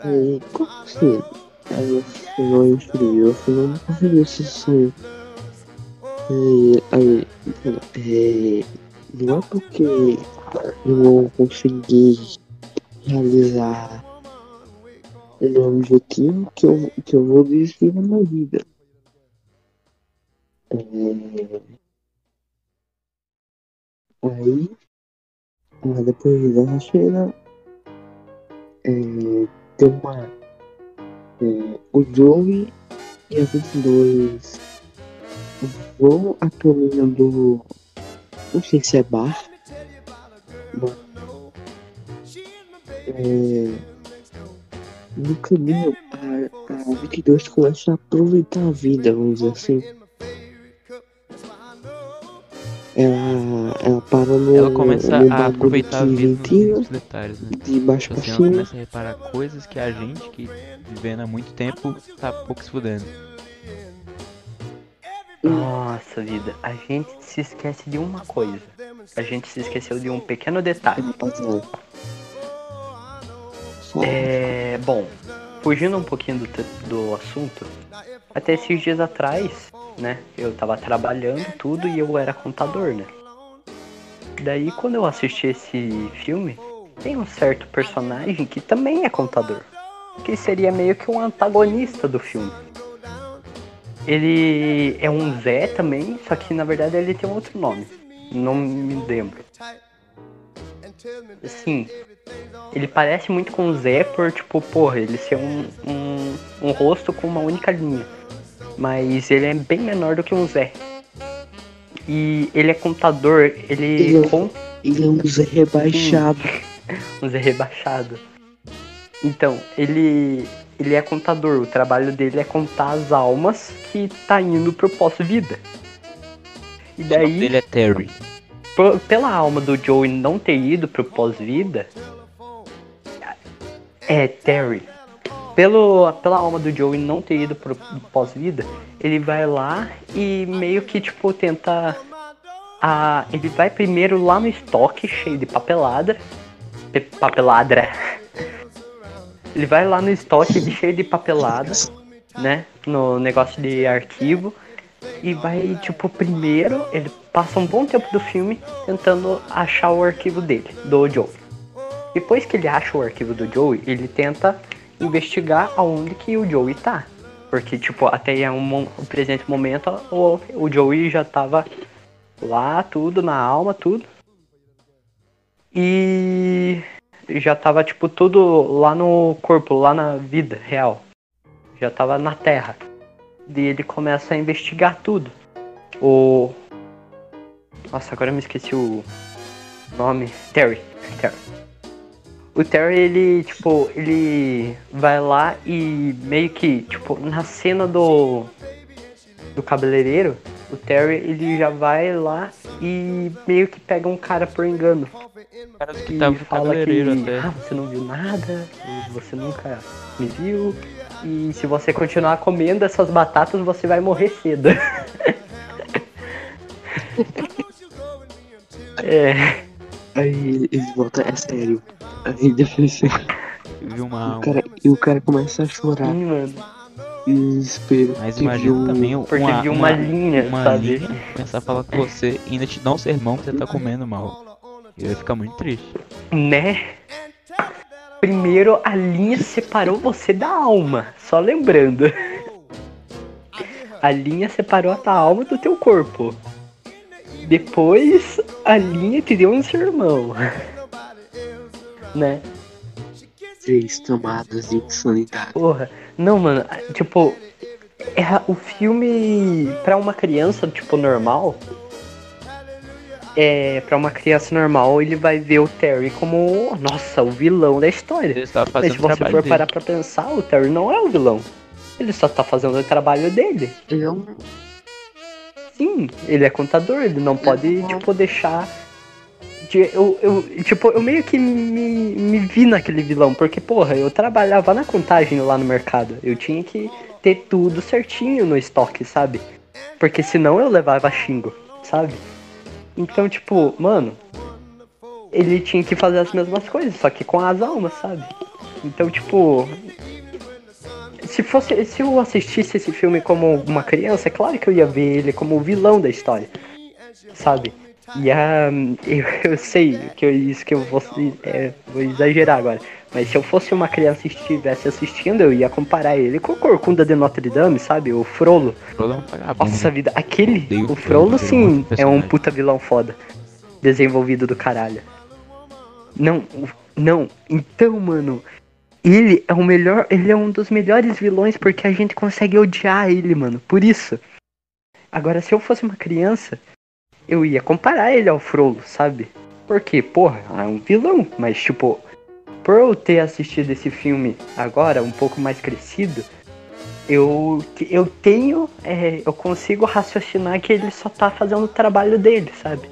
Aí, como assim? Aí eu falei, frio, eu eu não consegui esse sonho. É, não é porque eu não consegui realizar meu objetivo que eu, que eu vou desistir da minha vida. É, aí, depois dessa cena, é, tem uma. É, o Joey e a 22 vão a caminho do. Não sei se é bar. É, no caminho, a, a 22 começa a aproveitar a vida, vamos dizer assim. Ela, ela para no, Ela começa no a aproveitar a vida nos detalhes, né? de baixo Tipo pra assim, ela cima. começa a reparar coisas que a gente, que vivendo há muito tempo, tá pouco se fudendo. Nossa vida, a gente se esquece de uma coisa. A gente se esqueceu de um pequeno detalhe. É. Bom, fugindo um pouquinho do, do assunto, até esses dias atrás, né? Eu tava trabalhando tudo e eu era contador, né? Daí quando eu assisti esse filme, tem um certo personagem que também é contador. Que seria meio que um antagonista do filme. Ele é um Zé também, só que na verdade ele tem um outro nome. Não me lembro. Sim, ele parece muito com o Zé por, tipo, porra, ele ser um, um, um rosto com uma única linha. Mas ele é bem menor do que um Zé. E ele é contador, ele Ele é- conta Ele é um Zé rebaixado. um Zé rebaixado. Então, ele ele é contador, o trabalho dele é contar as almas que tá indo pro pós-vida. E O nome daí dele é Terry. pela alma do Joey não ter ido pro pós-vida. É, Terry. Pelo, pela alma do Joey não ter ido pro pós-vida, ele vai lá e meio que, tipo, tenta. A, ele vai primeiro lá no estoque, cheio de papelada. pe- Papeladra. Ele vai lá no estoque cheio de papelada, né? No negócio de arquivo. E vai, tipo, primeiro, ele passa um bom tempo do filme tentando achar o arquivo dele, do Joey. Depois que ele acha o arquivo do Joey, ele tenta investigar aonde que o Joey tá. Porque, tipo, até um, o presente momento, o, o Joey já tava lá, tudo, na alma, tudo. E já tava, tipo, tudo lá no corpo, lá na vida real. Já tava na terra. E ele começa a investigar tudo. O. Nossa, agora eu me esqueci o nome. Terry. Terry. O Terry, ele, tipo, ele vai lá e meio que, tipo, na cena do. do cabeleireiro, o Terry, ele já vai lá e meio que pega um cara por engano. Cara que E tava fala que, até. ah, você não viu nada, você nunca me viu, e se você continuar comendo essas batatas, você vai morrer cedo. é. Aí eles voltam, é sério. Aí depois Viu uma o alma. cara, e o cara começa a chorar. Sim, mano. Desespero. Mas imagina viu- também Porque uma, viu uma linha, uma sabe? linha, começar a falar com você e ainda te dar um sermão que você tá comendo mal. Eu ia ficar muito triste. Né? Primeiro a linha separou você da alma, só lembrando. A linha separou a tua alma do teu corpo. Depois a linha te deu um sermão. Né? Três tomadas de insanidade. Porra. Não, mano, tipo, é o filme pra uma criança, tipo, normal. É, pra uma criança normal, ele vai ver o Terry como, nossa, o vilão da história. Ele Mas fazendo se o você trabalho for dele. parar pra pensar, o Terry não é o vilão. Ele só tá fazendo o trabalho dele. Ele é. Sim, ele é contador, ele não pode, tipo, deixar. Eu, eu, tipo, eu meio que me, me vi naquele vilão, porque, porra, eu trabalhava na contagem lá no mercado. Eu tinha que ter tudo certinho no estoque, sabe? Porque senão eu levava xingo, sabe? Então, tipo, mano, ele tinha que fazer as mesmas coisas, só que com as almas, sabe? Então, tipo, se fosse, se eu assistisse esse filme como uma criança, é claro que eu ia ver ele como o vilão da história, sabe? E a, eu, eu sei que eu, isso que eu vou, é, vou exagerar agora, mas se eu fosse uma criança e estivesse assistindo, eu ia comparar ele com o Corcunda de Notre Dame, sabe? O Frollo. Frollo é. Nossa vida, aquele, o Frollo, sim, é um puta vilão foda, desenvolvido do caralho. Não, não, então, mano, ele é o melhor, ele é um dos melhores vilões porque a gente consegue odiar ele, mano. Por isso. Agora, se eu fosse uma criança, eu ia comparar ele ao Frollo, sabe? Porque, porra, é um vilão, mas tipo, por eu ter assistido esse filme agora, um pouco mais crescido, eu, eu tenho, é, eu consigo raciocinar que ele só tá fazendo o trabalho dele, sabe?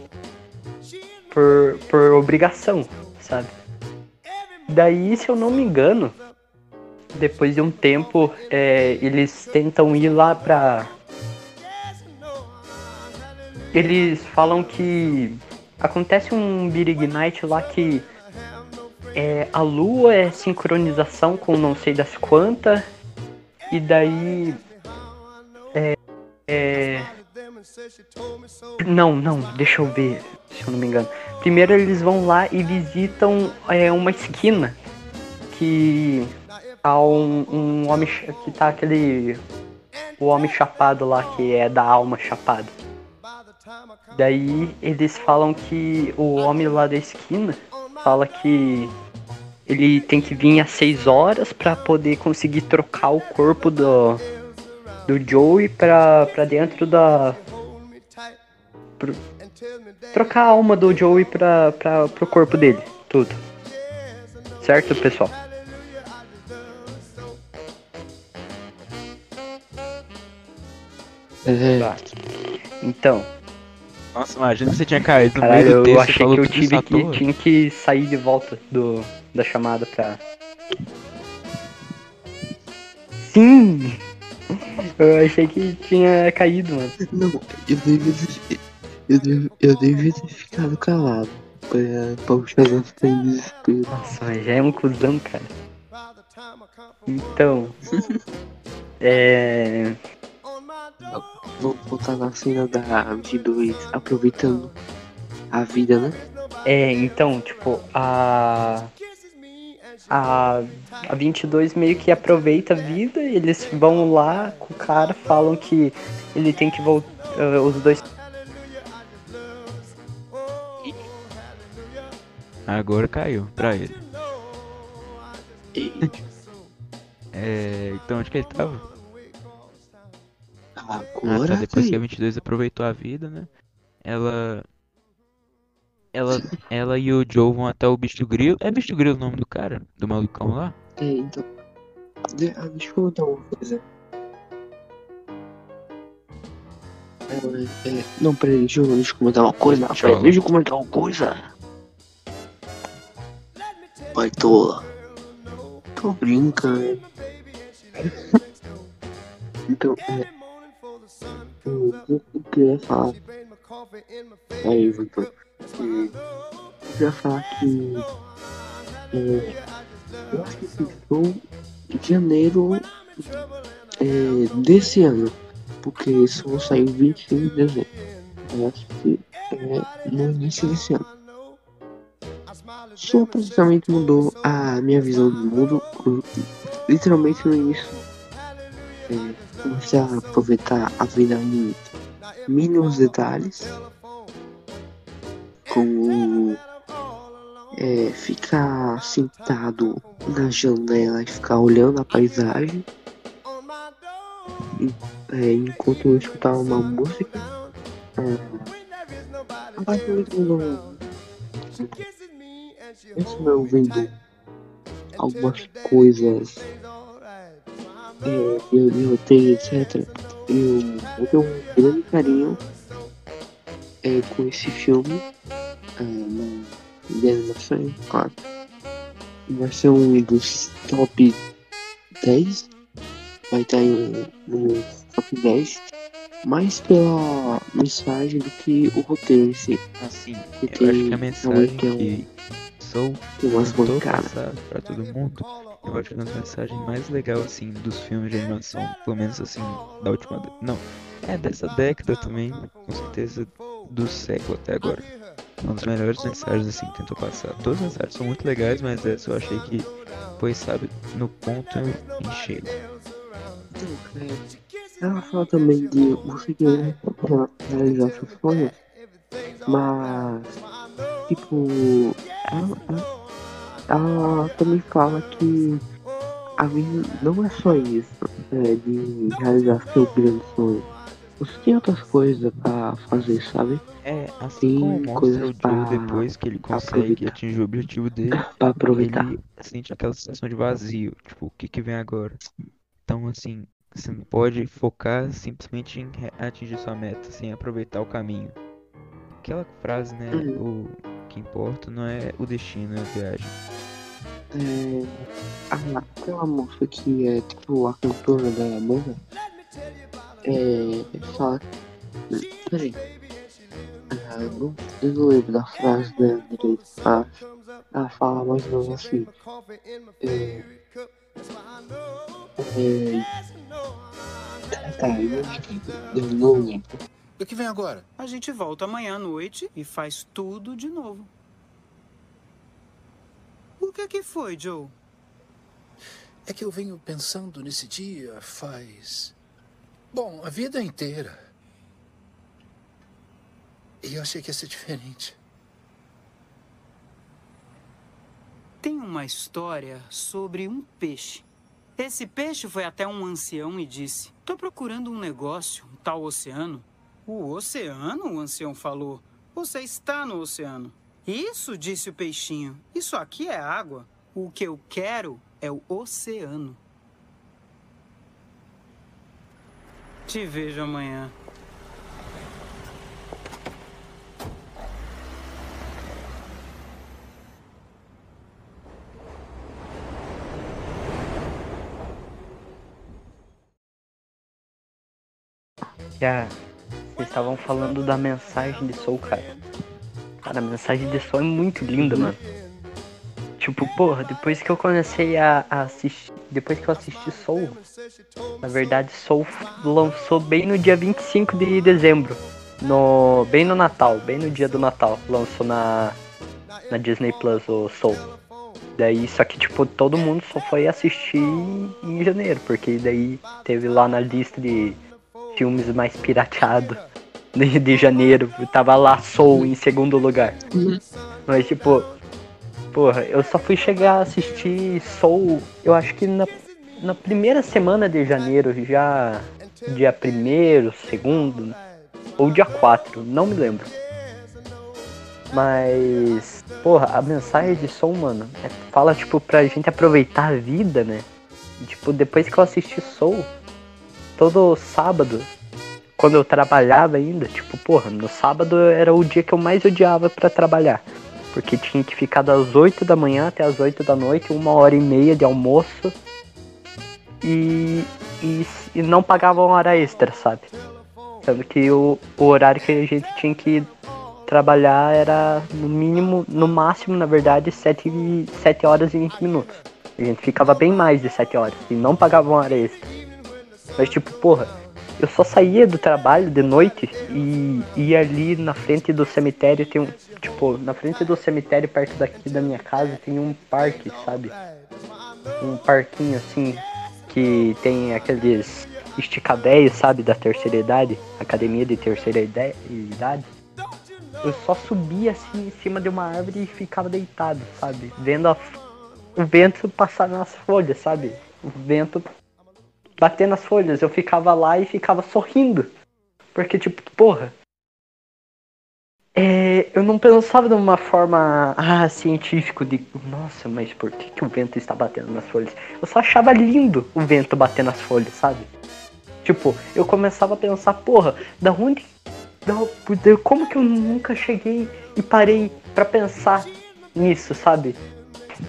Por, por obrigação, sabe? Daí, se eu não me engano, depois de um tempo, é, eles tentam ir lá pra. Eles falam que acontece um Big Night lá que é, a lua é sincronização com não sei das quantas, e daí. É, é, não, não, deixa eu ver, se eu não me engano. Primeiro eles vão lá e visitam é, uma esquina que tá um, um homem que tá aquele o homem chapado lá que é da alma chapada. Daí eles falam que o homem lá da esquina fala que ele tem que vir às 6 horas pra poder conseguir trocar o corpo do do Joey pra, pra dentro da pro- trocar a alma do Joey pra, pra, pro corpo dele, tudo. Certo, pessoal? Tá. Então, Nossa, imagina se você tinha caído no Caralho, meio do texto eu achei que eu tive que tinha que sair de volta do, da chamada pra. Sim! Eu achei que tinha caído, mano. Não, eu devia ter, eu devia, eu devia ter ficado calado pra, pra puxar as em desespero. Nossa, mas já é um cuzão, cara. Então. é. Vamos voltar na cena da 22, aproveitando a vida, né? É, então, tipo, a. A, a 22 meio que aproveita a vida, eles vão lá com o cara, falam que ele tem que voltar. os dois. Agora caiu pra ele. É, então onde que ele tava? Ah, Agora tá, depois que a sim. 22 aproveitou a vida, né? Ela. Ela, ela e o Joe vão até o bicho grilo. É bicho grilo o nome do cara? Do malucão lá? É, então. De, ah, deixa eu contar uma coisa. É, é, não, peraí, deixa eu, deixa eu comentar uma coisa. Peraí, deixa eu comentar uma coisa. Pai tola. Tô brincando. então, é. O o- o que eu ia falar? Aí, Vitor. Eu ia falar que. É, eu acho que em janeiro é, desse ano. Porque só saiu 25 de dezembro. Eu acho que é no início desse ano. Só praticamente mudou a minha visão do mundo. Literalmente no início. É, a aproveitar a vida em mínimos detalhes. Como é, ficar sentado na janela e ficar olhando a paisagem é, enquanto eu escutava uma música. É, isso não vendo algumas coisas é, de, de roteiro, etc. Eu, eu tenho um grande carinho é, com esse filme. É, na- de animação, claro. Vai ser um dos top 10. Vai estar em no top 10. Mais pela mensagem do que o roteiro em si. Assim, Que eu acho que a mensagem tem um- que sou tem umas bancadas. todo mundo, eu acho uma das mensagens mais legais assim dos filmes de animação, pelo menos assim, da última dé- não, é dessa década também, com certeza do século até agora. Uma das melhores mensagens assim que tentou passar. Todas as mensagens são muito legais, mas essa eu achei que foi, sabe, no ponto em cheio. Então, é, ela fala também de você querer realizar seu sonho, mas, tipo, ela, ela- ela também fala que a vida não é só isso, é, de realizar seu grande sonho. Você tem outras coisas pra fazer, sabe? É, assim Tem coisas pra- depois que ele consegue aproveitar. atingir o objetivo dele, Pra aproveitar. ele sente aquela sensação de vazio, tipo, o que que vem agora? Então, assim, você não pode focar simplesmente em atingir sua meta, sem aproveitar o caminho. Aquela frase, né, Uhum. o que importa não é o destino, é a viagem. É, a- aquela moça que é tipo a cantora da banda é, fala. Peraí. Ah, eu, não, eu não lembro da frase dela direito. Ah, ela fala mais ou menos assim. É, é, tá, tá, eu não, eu não lembro. O que vem agora? A gente volta amanhã à noite e faz tudo de novo. O que que foi, Joe? É que eu venho pensando nesse dia faz. Bom, a vida inteira. E eu achei que ia ser diferente. Tem uma história sobre um peixe. Esse peixe foi até um ancião e disse: Tô procurando um negócio, um tal oceano. O oceano? O ancião falou. Você está no oceano. Isso, disse o peixinho, isso aqui é água. O que eu quero é o oceano. Te vejo amanhã. Yeah. Vocês estavam falando da mensagem de Soul, cara. Cara, a mensagem de Soul é muito linda, mano. Tipo, porra, depois que eu comecei a, a assistir. Depois que eu assisti Soul. Na verdade, Soul lançou bem no dia 25 de dezembro. No, bem no Natal, bem no dia do Natal. Lançou na, na Disney Plus o Soul. Daí, só que, tipo, todo mundo só foi assistir em janeiro, porque daí teve lá na lista de filmes mais pirateados de, janeiro. Tava lá Soul em segundo lugar. Mas, tipo, porra, eu só fui chegar a assistir Soul, eu acho que na, na primeira semana de janeiro, já dia primeiro, segundo, ou dia 4, não me lembro. Mas, porra, a mensagem de som, mano, é- fala, tipo, pra gente aproveitar a vida, né? E, tipo, depois que eu assisti Soul, todo sábado, quando eu trabalhava ainda, tipo, porra, no sábado era o dia que eu mais odiava pra trabalhar. Porque tinha que ficar das 8 da manhã até as 8 da noite, uma hora e meia de almoço. E, e, e não pagavam hora extra, sabe? Sendo que o, o horário que a gente tinha que trabalhar era no mínimo, no máximo, na verdade, 7, e- 7 horas e 20 minutos. A gente ficava bem mais de 7 horas e não pagavam hora extra. Mas tipo, porra, eu só saía do trabalho de noite e ia ali na frente do cemitério, tem um. Tipo, na frente do cemitério, perto daqui da minha casa, tem um parque, sabe? Um parquinho assim, que tem aqueles esticadéios, sabe, da terceira idade, academia de terceira idade. Eu só subia assim em cima de uma árvore e ficava deitado, sabe? Vendo a- o vento passar nas folhas, sabe? O vento bater nas folhas. Eu ficava lá e ficava sorrindo. Porque, tipo, porra. É, eu não pensava de uma forma ah, científica de nossa, mas por que, que o vento está batendo nas folhas? Eu só achava lindo o vento bater nas folhas, sabe? Tipo, eu começava a pensar, porra, da onde. Da, como que eu nunca cheguei e parei pra pensar nisso, sabe?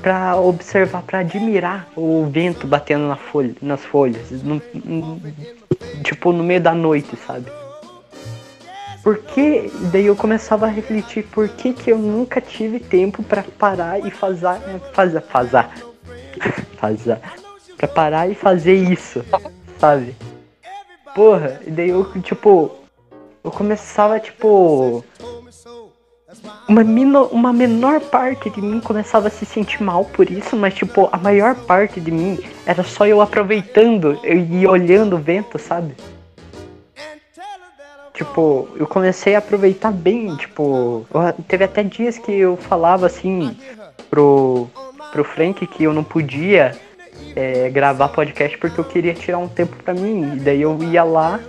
Pra observar, pra admirar o vento batendo na folha, nas folhas. no- no- tipo, no meio da noite, sabe? Por que. Daí eu começava a refletir por que, que eu nunca tive tempo pra parar e fazer. Fazer. Fazer. fazer. Pra parar e fazer isso, sabe? Porra, e daí eu, tipo. Eu começava, tipo. Uma, mino, uma menor parte de mim começava a se sentir mal por isso, mas, tipo, a maior parte de mim era só eu aproveitando e olhando o vento, sabe? Tipo, eu comecei a aproveitar bem, tipo, teve até dias que eu falava assim pro, pro Frank que eu não podia é, gravar podcast porque eu queria tirar um tempo pra mim. E daí eu ia lá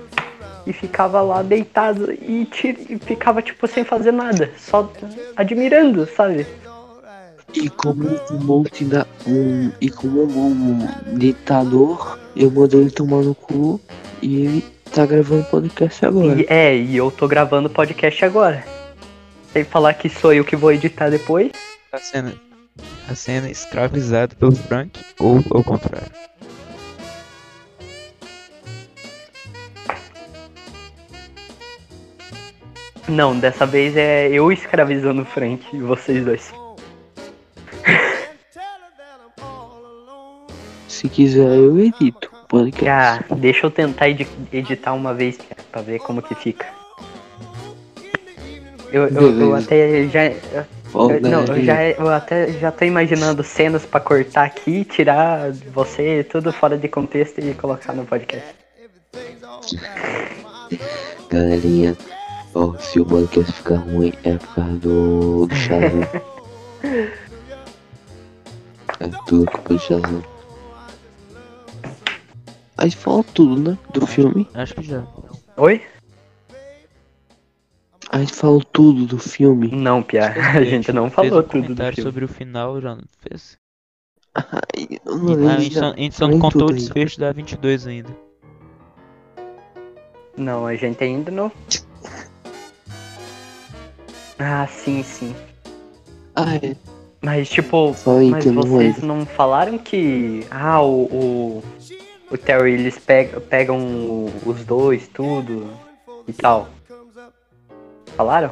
e ficava lá deitado e, ti- e ficava tipo sem fazer nada, só admirando, sabe? E como um monte da. Um, e como um bom ditador, eu mandei ele tomar no cu e ele tá gravando podcast agora. E, é, e eu tô gravando podcast agora. Sem falar que sou eu que vou editar depois. Tá sendo, tá sendo escravizado pelo Frank ou ao contrário? Não, dessa vez é eu escravizando o Frank e vocês dois. Se quiser, eu edito o podcast. Ah, deixa eu tentar edi- editar uma vez pra ver como que fica. Eu, eu, eu até já. eu- não, eu, galerinha. já, eu até já tô imaginando cenas pra cortar aqui, tirar você tudo fora de contexto e colocar no podcast. Galerinha, ó, se o podcast ficar ruim é por causa do, do Shazam. é tudo culpa do Shazam. Aí fala tudo, né? Do filme. Acho que já. Oi? Aí falou tudo do filme. Não, Pia, a gente não falou um tudo do filme. sobre o final, já não fez? Eu E- não ah, a lembro. gente só, a gente só não contou o desfecho da 22 ainda. Não, a gente ainda não. Ah, sim, sim. Ah, é. Mas tipo, mas não vocês lembro. não falaram que. Ah, o. O, o Terry, eles pegam, pegam os dois, tudo. e tal. Falaram?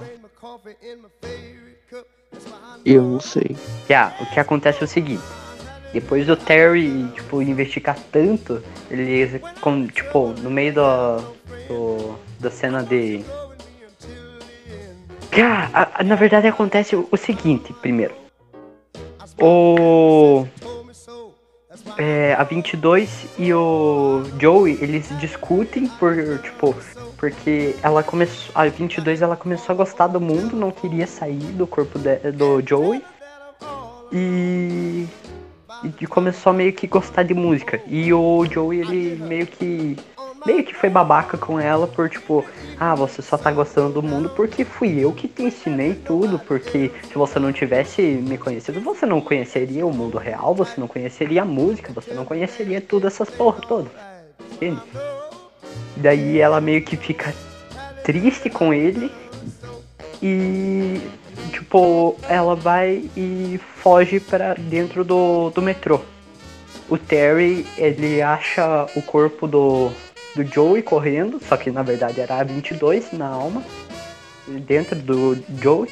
Eu não sei. Que, ah, o que acontece é o seguinte. Depois do Terry, tipo, investigar tanto, ele, tipo, no meio do, do- da cena de... Que, ah, a- a- na verdade acontece o, o seguinte, primeiro. O... É, a 22 e o Joey, eles discutem por, tipo, porque ela começou, a 22 ela começou a gostar do mundo, não queria sair do corpo de- do Joey. E, e começou a meio que gostar de música. E o Joey, ele meio que meio que foi babaca com ela por tipo, ah, você só tá gostando do mundo porque fui eu que te ensinei tudo, porque se você não tivesse me conhecido, você não conheceria o mundo real, você não conheceria a música, você não conheceria tudo essas porra todas. Entende? Daí ela meio que fica triste com ele e tipo, ela vai e foge para dentro do, do metrô. O Terry, ele acha o corpo do, do Joey correndo, só que na verdade era a 22 na alma, dentro do Joey.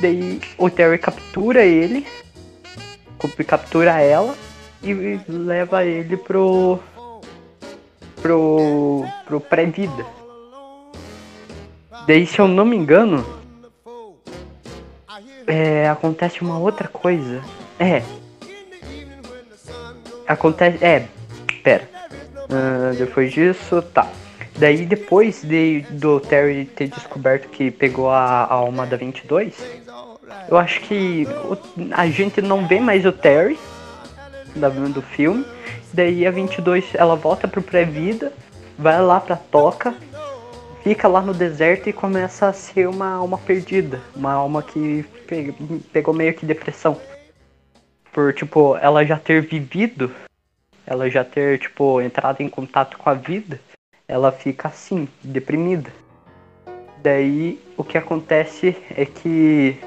Daí o Terry captura ele, cap- captura ela e leva ele pro pro pro pré-vida. Daí, se eu não me engano, é, acontece uma outra coisa. É. Acontece. É. Pera. Ah, depois disso, tá. Daí, depois de, do Terry ter descoberto que pegou a, a alma da 22, eu acho que o- a gente não vê mais o Terry da, do filme. Daí a 22 ela volta pro pré-vida, vai lá pra toca, fica lá no deserto e começa a ser uma alma perdida. Uma alma que pe- pegou meio que depressão. Por, tipo, ela já ter vivido, ela já ter, tipo, entrado em contato com a vida, ela fica assim, deprimida. Daí o que acontece é que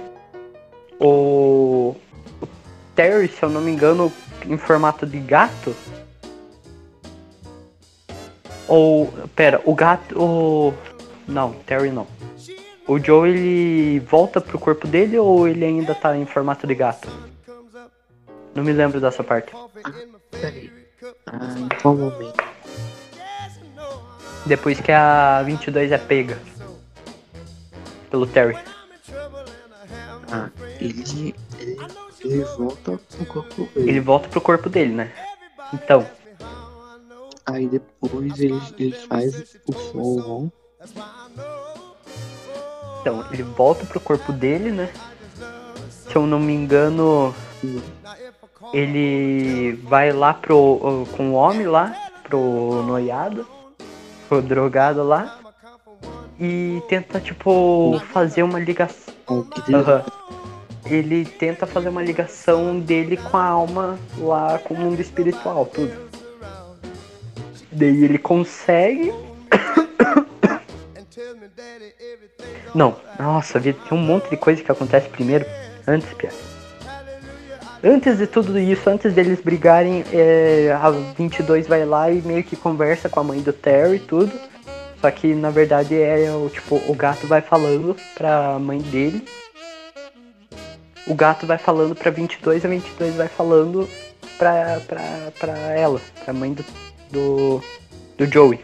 o, o Terry, se eu não me engano, em formato de gato. Ou. Pera, o gato. O. Não, Terry não. O Joe ele volta pro corpo dele ou ele ainda tá em formato de gato? Não me lembro dessa parte. Peraí. Ah, em qual momento? Depois que a 22 é pega. Pelo Terry. Ah, ele, ele, ele volta pro corpo dele. Ele volta pro corpo dele, né? Então, Aí depois ele, ele faz o on. então, ele volta pro corpo dele, né? Se eu não me engano, ele vai lá pro. com o homem lá, pro noiado, pro drogado lá. E tenta, tipo, fazer uma ligação. Aham. Ele tenta fazer uma ligação dele com a alma lá com o mundo espiritual, tudo. Daí ele consegue. Não, nossa, vi- tem um monte de coisa que acontece primeiro. Antes, Pia. Antes de tudo isso, antes deles brigarem, é, a 22 vai lá e meio que conversa com a mãe do Terry e tudo. Só que na verdade é o tipo, o gato vai falando pra mãe dele. O gato vai falando pra 22, a 22 vai falando pra, pra, pra ela, pra mãe do, do, do Joey.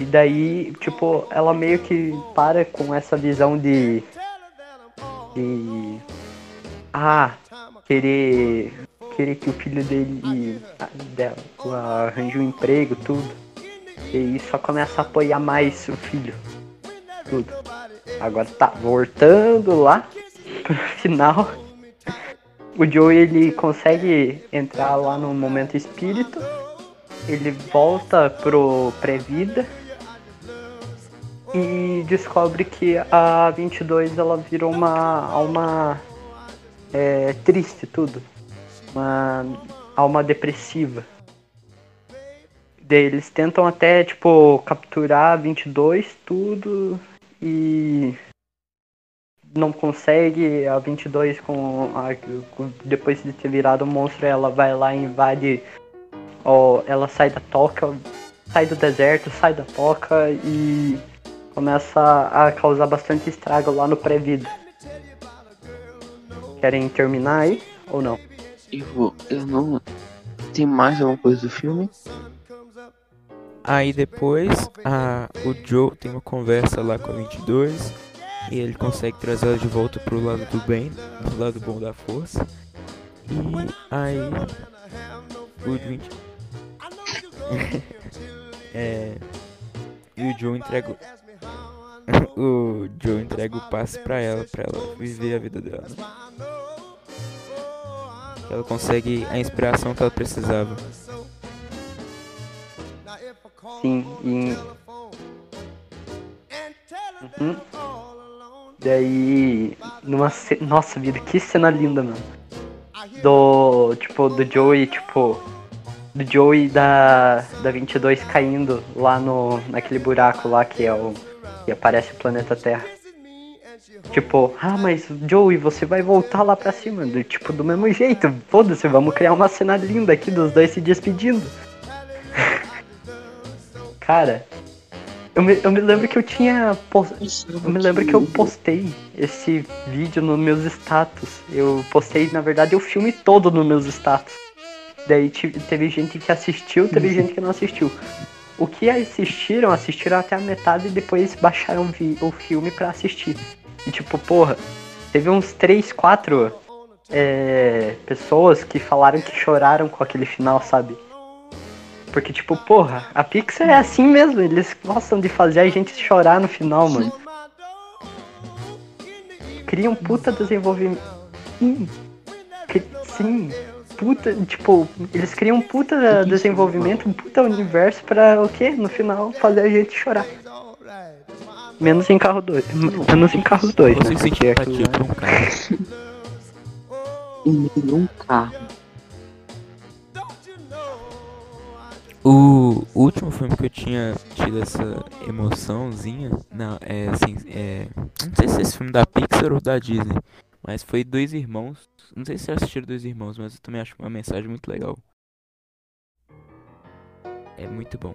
E daí, tipo, ela meio que para com essa visão de. de. Ah, querer. querer que o filho dele. dela arranje um emprego, tudo. E só começa a apoiar mais o filho. Tudo. Agora tá, voltando lá pro final. O Joey ele consegue entrar lá no momento espírito. Ele volta pro pré-vida e descobre que a 22 ela virou uma alma é, triste tudo, uma alma depressiva. Eles tentam até tipo capturar a 22 tudo e não consegue a 22 com, a, com depois de ter virado um monstro ela vai lá e invade ó, ela sai da toca sai do deserto, sai da toca e começa a causar bastante estrago lá no pré-vida. Querem terminar aí ou não? Eu, eu não. Tem mais alguma coisa do filme? Aí depois a, o Joe tem uma conversa lá com a 22 e ele consegue trazer ela de volta pro lado do bem, do lado bom da força. E aí o 20 é, e o Joe entrega o- Joe entrega o passe pra ela, pra ela viver a vida dela. Ela consegue a inspiração que ela precisava. Sim, e. Uhum. Daí. Numa ce... Nossa vida, que cena linda, mano. Do. Tipo, do Joey, tipo. Do Joey da. Da 22 caindo lá no. Naquele buraco lá que é o. Que aparece o planeta Terra. Tipo, ah, mas Joey, você vai voltar lá pra cima. Do, tipo, do mesmo jeito. Foda-se, vamos criar uma cena linda aqui dos dois se despedindo. Cara, eu me, eu me lembro que eu tinha. pos- Eu me lembro que eu postei esse vídeo nos meus status. Eu postei, na verdade, o filme todo nos meus status. Daí te- teve gente que assistiu, teve gente que não assistiu. O que assistiram, assistiram até a metade e depois baixaram o filme pra assistir. E tipo, porra, teve uns 3, 4 é, pessoas que falaram que choraram com aquele final, sabe? Porque, tipo, porra, a Pixar é assim mesmo, eles gostam de fazer a gente chorar no final, mano. Cria um puta desenvolvimento. Sim, sim, puta, tipo, eles criam um puta desenvolvimento, um puta universo pra o quê? No final fazer a gente chorar. Menos em carro 2. Menos em carro 2, né? Você Porque empatia por um cara. Ele num carro. O último filme que eu tinha tido essa emoçãozinha, não, é assim, é, não sei se é esse filme da Pixar ou da Disney, mas foi Dois Irmãos, não sei se vocês assistiram Dois Irmãos, mas eu também acho uma mensagem muito legal. É muito bom.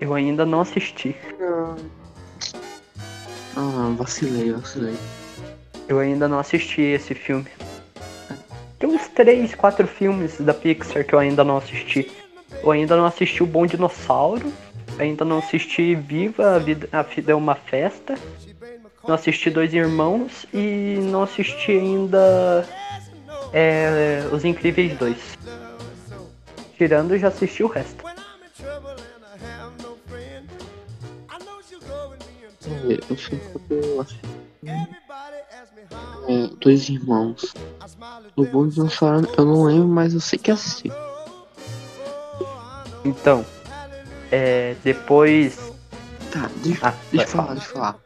Eu ainda não assisti. Ah, vacilei, vacilei. Eu ainda não assisti esse filme. Tem uns 3, 4 filmes da Pixar que eu ainda não assisti. Eu ainda não assisti o Bom Dinossauro. Ainda não assisti Viva, a Vida, a Vida é uma Festa. Não assisti Dois Irmãos. E não assisti ainda é, Os Incríveis 2. Tirando, já assisti o resto. É, eu sei que eu assisti. É, dois irmãos. O Bom Dinossauro eu não lembro, mas eu sei que assisti. Então, é, depois. Tá, deixa, Ah, deixa eu falar, deixa eu falar.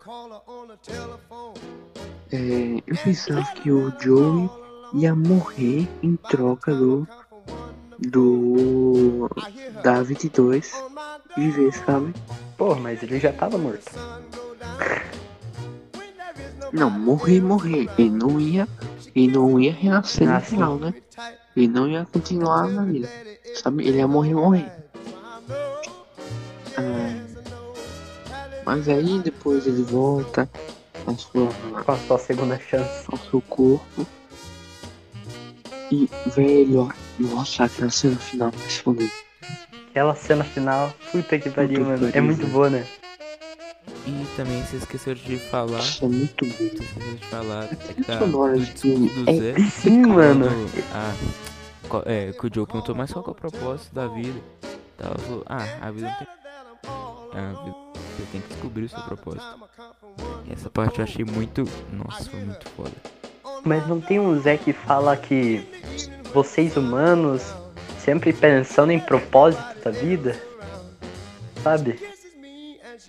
É, eu pensava que o Joey ia morrer em troca do. do. da 22 viver, sabe? Pô, mas ele já tava morto. Não, morrer, morrer. Ele não ia. Ele não ia renascer Ah, no final, né? Ele não ia continuar na vida. Sabe? Ele ia morrer, morrer. Ah, mas aí depois ele volta à sua, Com a sua segunda chance. ao seu corpo. E, velho, nossa, aquela cena final vai se foder. Aquela cena final, puta que pariu, mano. É pariu, muito velho. boa, né? E também você esqueceu de falar, Isso é muito bom. você esqueceu de falar é que tá sonora de é Zé. Sim, mano. Ah, qual- é, que o Joe perguntou, mas qual que é o propósito da vida? Ela falou, ah, a vida não tem. A vida, você tem que descobrir o seu propósito. Essa parte eu achei muito. Nossa, foi muito foda. Mas não tem um Zé que fala que vocês humanos sempre pensando em propósito da vida? Sabe?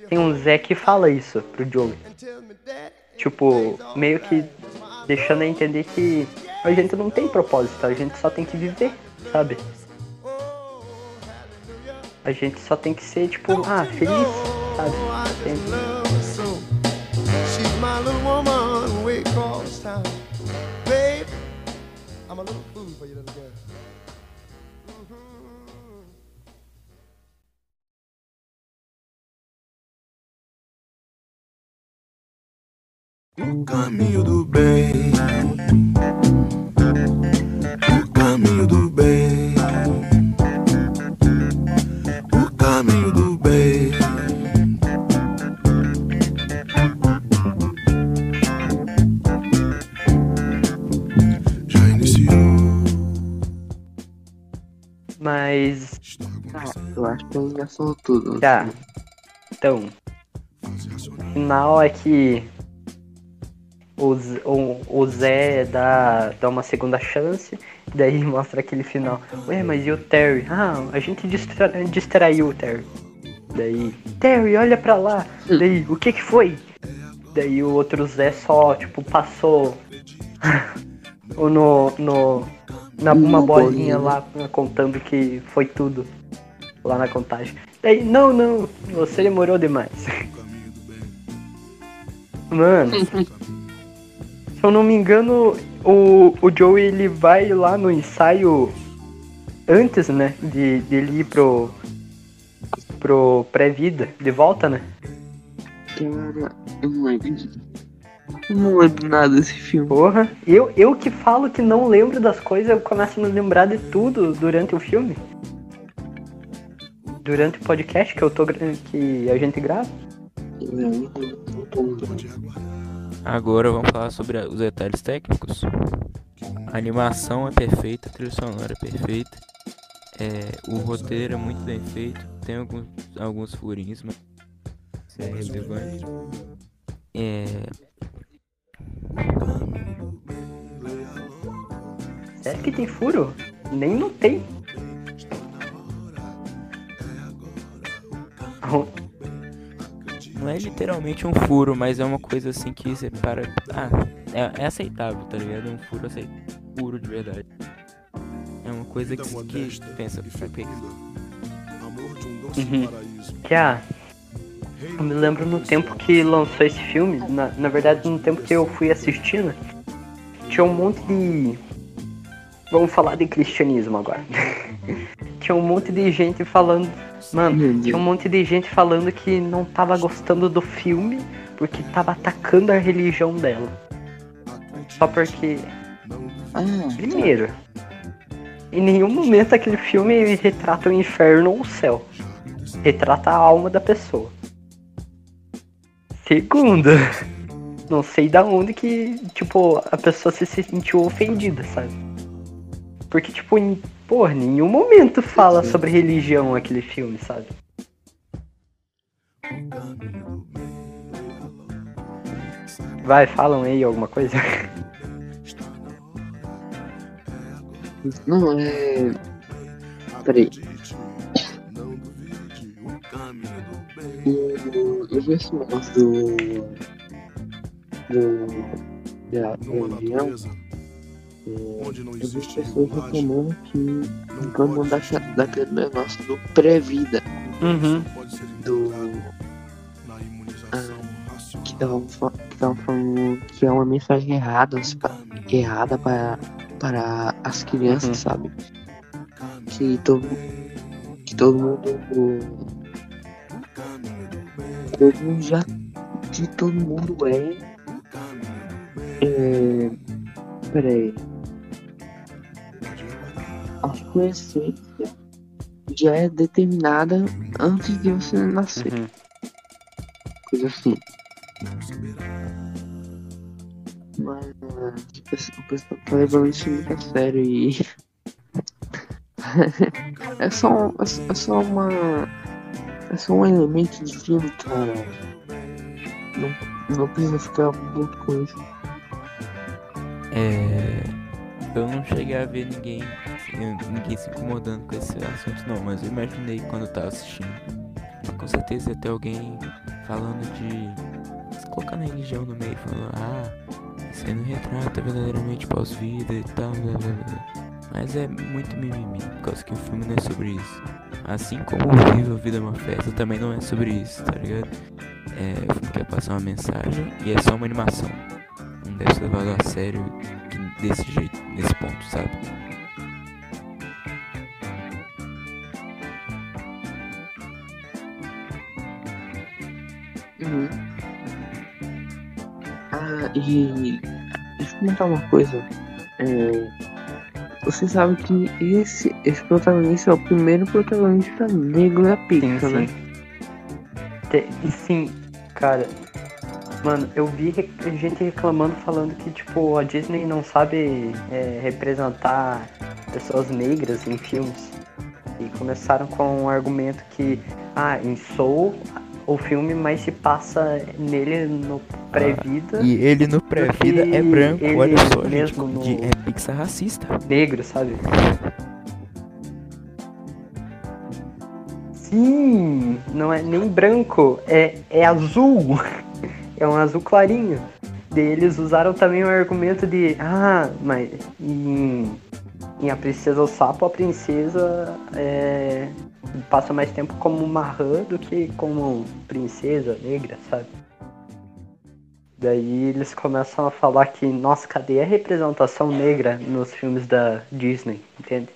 Tem um Zé que fala isso pro Joey. Tipo, meio que deixando a entender que a gente não tem propósito, a gente só tem que viver, sabe? A gente só tem que ser, tipo, ah, feliz, sabe? Sempre. I'm a little food for you, little girl. O caminho do bem. Eu acho que ele já falou tudo. Tá. Então. O final é que. O, o, o Zé dá, dá uma segunda chance. Daí mostra aquele final. Ué, mas e o Terry? Ah, a gente distra, distraiu o Terry. Daí. Terry, olha pra lá. Daí, o que que foi? Daí o outro Zé só, tipo, passou. Ou no. no na, uma bolinha. lá contando que foi tudo. Lá na contagem. Daí, não, não, você demorou demais. Mano, se eu não me engano, o, o Joey ele vai lá no ensaio antes, né? De, de ele ir pro. pro pré-vida, de volta, né? Cara, eu não lembro. Eu não lembro nada desse filme. Porra, eu, eu que falo que não lembro das coisas, eu começo a me lembrar de tudo durante o filme. Durante o podcast que eu tô que a gente grava. Agora vamos falar sobre os detalhes técnicos. A animação é perfeita, a trilha sonora é perfeita. É, o roteiro é muito bem feito. Tem alguns, alguns furinhos, mas isso é relevante. É, Sério que tem furo? Nem notei. É literalmente um furo, mas é uma coisa assim que você para. Ah, é, é aceitável, tá ligado? É um furo aceitável. Furo de verdade. É uma coisa que, que pensa, "Pra que isso?" Uhum. Que ah, eu me lembro no tempo que lançou esse filme, na, na verdade no tempo que eu fui assistindo, tinha um monte de. Vamos falar de cristianismo agora. tinha um monte de gente falando. Mano, tinha um monte de gente falando que não tava gostando do filme porque tava atacando a religião dela. Só porque. Primeiro, em nenhum momento aquele filme retrata o inferno ou o céu. Retrata a alma da pessoa. Segundo, não sei da onde que, tipo, a pessoa se sentiu ofendida, sabe? Porque, tipo, em, porra, em nenhum momento fala sobre religião aquele filme, sabe? Vai, falam aí alguma coisa. Não, é. Peraí. Eu, eu vi esse negócio do. do. da religião. É, eu vi pessoas reclamando que reclamam daquele, daquele negócio do pré-vida. Uhum. Do. Ah, que estavam fa- que estavam falando que é uma mensagem errada, errada para, para as crianças, sabe? Que todo, que todo mundo. Todo mundo já. Que todo mundo é. É. Peraí. A sua essência já é determinada antes de você nascer. Coisa assim. Mas o pessoal- tá levando isso muito a sério e. é, só, um- é só- é só uma. É só um elemento de filme, cara. Não, não precisa ficar muito com isso. É. Eu não cheguei a ver ninguém, ninguém se incomodando com esse assunto não, mas eu imaginei quando eu tava assistindo. Com certeza ter alguém falando de. se colocando a religião no meio, falando, ah, isso aí não retrata verdadeiramente pós-vida e tal, blá, blá, blá. Mas é muito mimimi, por causa que o filme não é sobre isso. Assim como o a Vida é uma Festa também não é sobre isso, tá ligado? É, o filme quer passar uma mensagem e é só uma animação. Não deve ser levado a sério desse jeito, nesse ponto, sabe? Uhum. Ah, e deixa eu comentar uma coisa. É, você sabe que esse, esse protagonista é o primeiro protagonista negro da Pixar, sim. né? E sim, cara. Mano, eu vi gente reclamando falando que, tipo, a Disney não sabe é, representar pessoas negras em filmes. E começaram com um argumento que, ah, em Soul o filme mais se passa nele no pré-vida. E ele no pré-vida do é branco, ele olha só, gente. mesmo no de- É Pixar racista. negro, sabe? Sim, não é nem branco, é, é azul. É um azul clarinho. Eles usaram também o argumento de, ah, mas em, em A Princesa o Sapo, a princesa é, passa mais tempo como uma rã do que como princesa negra, sabe? Daí eles começam a falar que, nossa, cadê a representação negra nos filmes da Disney, entende?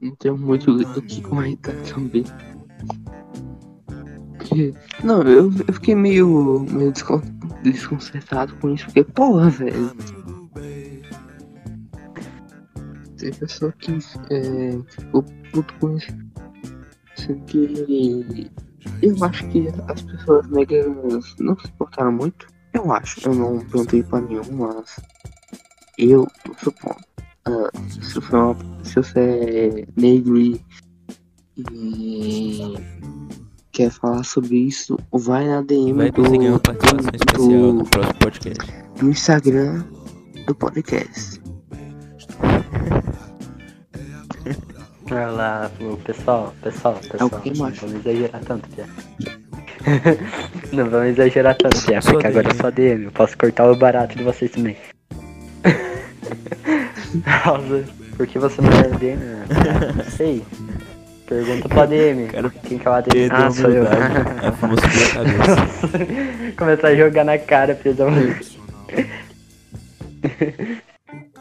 Não tenho muito o que comentar também. Que- Não, eu, eu fiquei meio, meio descon- desconcertado com isso, porque, porra, velho. Tem pessoa que é, ficou puto com isso. Sendo que eu acho que as pessoas negras não se importaram muito. Eu acho, eu não perguntei pra nenhum, mas eu supondo. ah, se, você é uma- se você é negro e, e quer falar sobre isso, vai na DM Vai do, uma participação especial no próximo podcast. do Instagram do podcast. Olha lá, o pessoal, pessoal, pessoal, o que, não vamos exagerar tanto, Pia. não vamos exagerar tanto, Pia, porque agora é DM. só DM, eu posso cortar o barato de vocês também. Nossa, por que você não é DM? Ah, Não sei. Pergunta pra DM. Quem que é o ADM? Ah, sou eu. pela cabeça. Começar a jogar na cara, Pedro.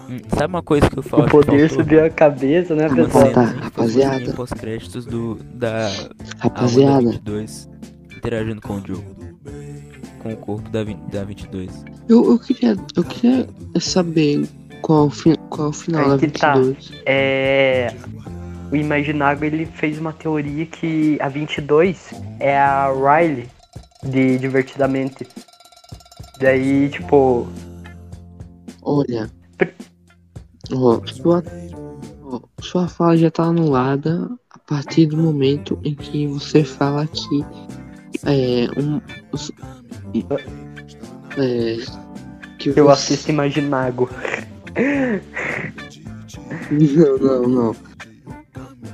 Hum, Sabe uma coisa que eu falo? O poder subiu a cabeça, né, pessoal? cena que rapaziada. pós-créditos do da Rapaziada. Alma da 22 interagindo com o Joe. Com o corpo da, da 22. Eu, eu, queria, eu queria saber qual, o fi- qual é o final Aí da que tá. 22. É. O Imaginago ele fez uma teoria que a 22 é a Riley de Divertidamente. Daí, tipo. Olha. Sua, sua fala já tá anulada a partir do momento em que você fala que é um. É, que Eu você- assisto Imaginago. Não, não, não.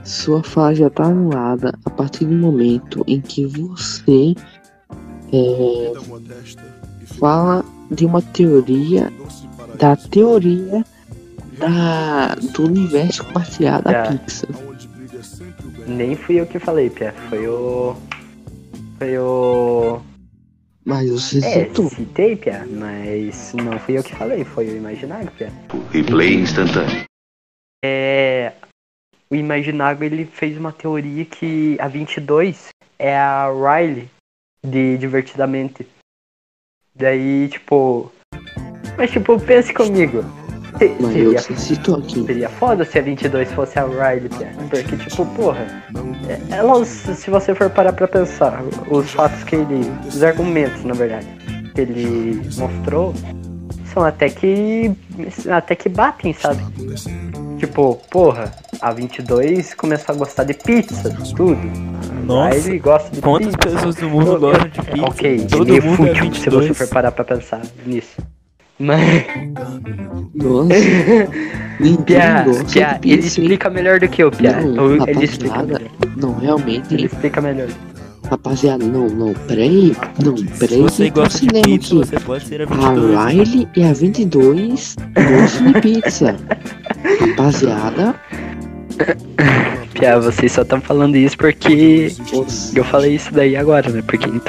Sua fala já tá anulada a partir do momento em que você é, fala de uma teoria da teoria da, do universo compartilhado da. Pixar. Nem fui eu que falei, Pia. Foi o. Foi o. Mas você É, citou. citei, Pia, mas não fui eu que falei, foi o Imaginago, Pia. Replay instantâneo. É. O Imaginago ele fez uma teoria que a 22 é a Riley de Divertidamente. Daí, tipo. Mas, tipo, pense comigo. Se- Mas seria, citou aqui. seria foda se a 22 fosse a Riley. Porque, tipo, porra. é- Ela, se você for parar pra pensar, os fatos que ele. Os argumentos, na verdade, que ele mostrou são até que. até que batem, sabe? Tipo, porra, a 22 começou a gostar de pizza, tudo. Nossa, Aí ele gosta de quantas pizza. pessoas do mundo Eu- gostam eu- de pizza? Ok, Todo é meio mundo é fútil se 22. você for parar pra pensar nisso. Mas. Nossa. Pia, Pia, de ele explica melhor do que eu, Pia. Não, Ou ele explica rapaziada, melhor. não, realmente. Ele explica melhor. Rapaziada, não, não, peraí. Não, Se peraí. você gosta de cinema pizza, aqui. você pode ser a A 22. Riley e a 22 gostam de pizza. Rapaziada, Pia, vocês só estão falando isso porque eu falei isso daí agora, né? Porque em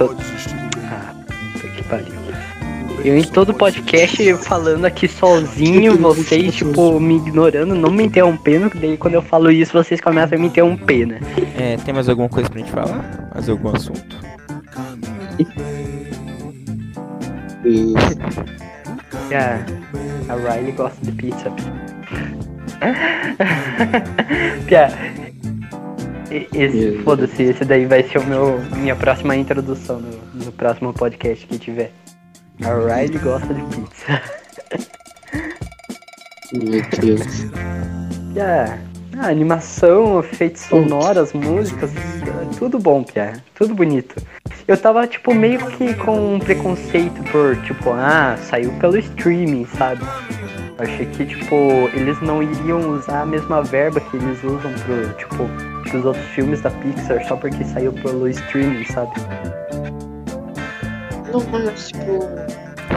Eu em todo podcast falando aqui sozinho, vocês, tipo, me ignorando, não me interrompendo, que daí quando eu falo isso, vocês começam a me interromper, né? É, tem mais alguma coisa pra gente falar? Mais algum assunto? Yeah, a Riley gosta de pizza. Pia, esse, foda-se, esse daí vai ser o meu, minha próxima introdução no, no próximo podcast que tiver. A Riley gosta de pizza. Meu Deus. Yeah. A animação, efeitos sonoros, músicas, é tudo bom, Pia. Tudo bonito. Eu tava, tipo, meio que com um preconceito por, tipo, ah, saiu pelo streaming, sabe? Eu achei que, tipo, eles não iriam usar a mesma verba que eles usam pro, tipo, pros outros filmes da Pixar só porque saiu pelo streaming, sabe? Não, mas tipo.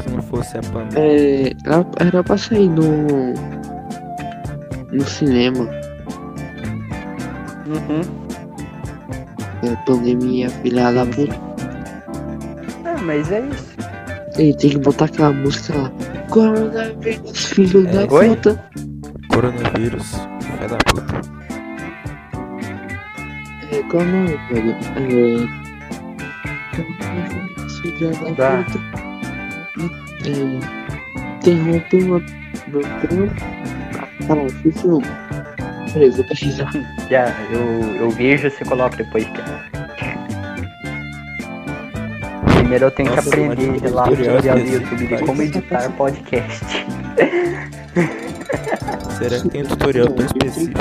Se não fosse a pandemia. É, era, pra sair no. No cinema. Uhum. É, pandemia, filha da puta. É, mas é isso. Ele tem que botar aquela música lá. Coronavírus, filho da Oi? puta. Coronavírus, filha da puta. É, qual é? É. Coronavírus, filho da Tá. É. Trampo. Ah, Caralho, esqueci o nome. Peraí, vou pesquisar. Já, eu, eu vejo e você coloca depois, Pia. Primeiro eu tenho Nossa, que aprender lá no tutorial do YouTube de como editar podcast. Será que tem um tutorial tão específico?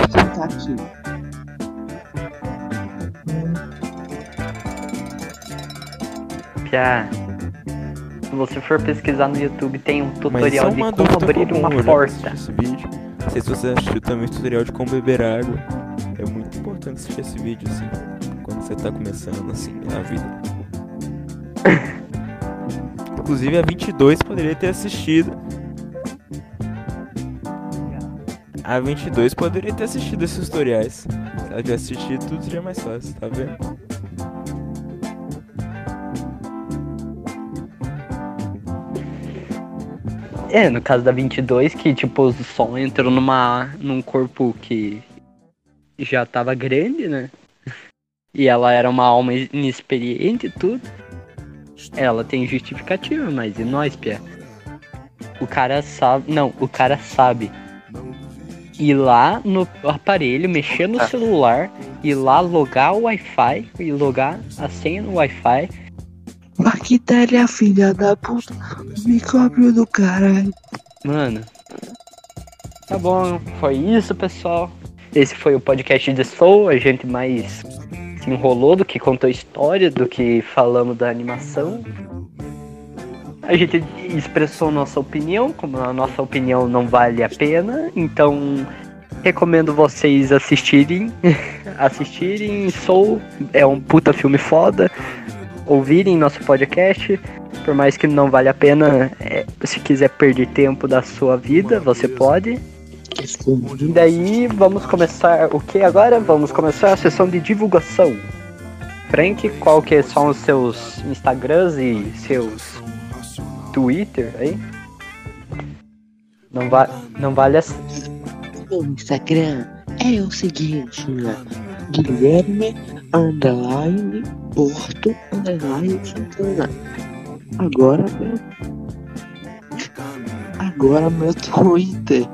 Se você for pesquisar no YouTube, tem um tutorial de como abrir uma porta. vídeo. Não sei se você assistiu também o tutorial de como beber água. É muito importante assistir esse vídeo, assim, quando você tá começando, assim, na vida. Inclusive a 22 poderia ter assistido. A 22 poderia ter assistido esses tutoriais. Se ela tivesse assistido, tudo seria mais fácil, tá vendo? É, no caso da 22, que tipo, o som entrou numa, num corpo que já tava grande, né? E ela era uma alma inexperiente e tudo. Ela tem justificativa, mas e nós, Pia? O cara sabe. Não, o cara sabe. Ir lá no aparelho, mexer no celular, ir lá logar o Wi-Fi e logar a senha no Wi-Fi. Bactéria, filha da puta. Micróbio do caralho. Mano. Tá bom, foi isso, pessoal. Esse foi o podcast de Soul. A gente mais se enrolou do que contou história, do que falamos da animação. A gente expressou nossa opinião, como a nossa opinião não vale a pena, então recomendo vocês assistirem. assistirem. Soul é um puta filme foda. Ouvirem nosso podcast. Por mais que não vale a pena, é, se quiser perder tempo da sua vida, você pode. E daí vamos começar o que agora? Vamos começar a sessão de divulgação. Frank, qual que são os seus Instagrams e seus Twitter aí? Não, va não vale as... Meu Instagram é o seguinte, né? Guilherme underline Porto underline Santana. Agora meu. Agora meu Twitter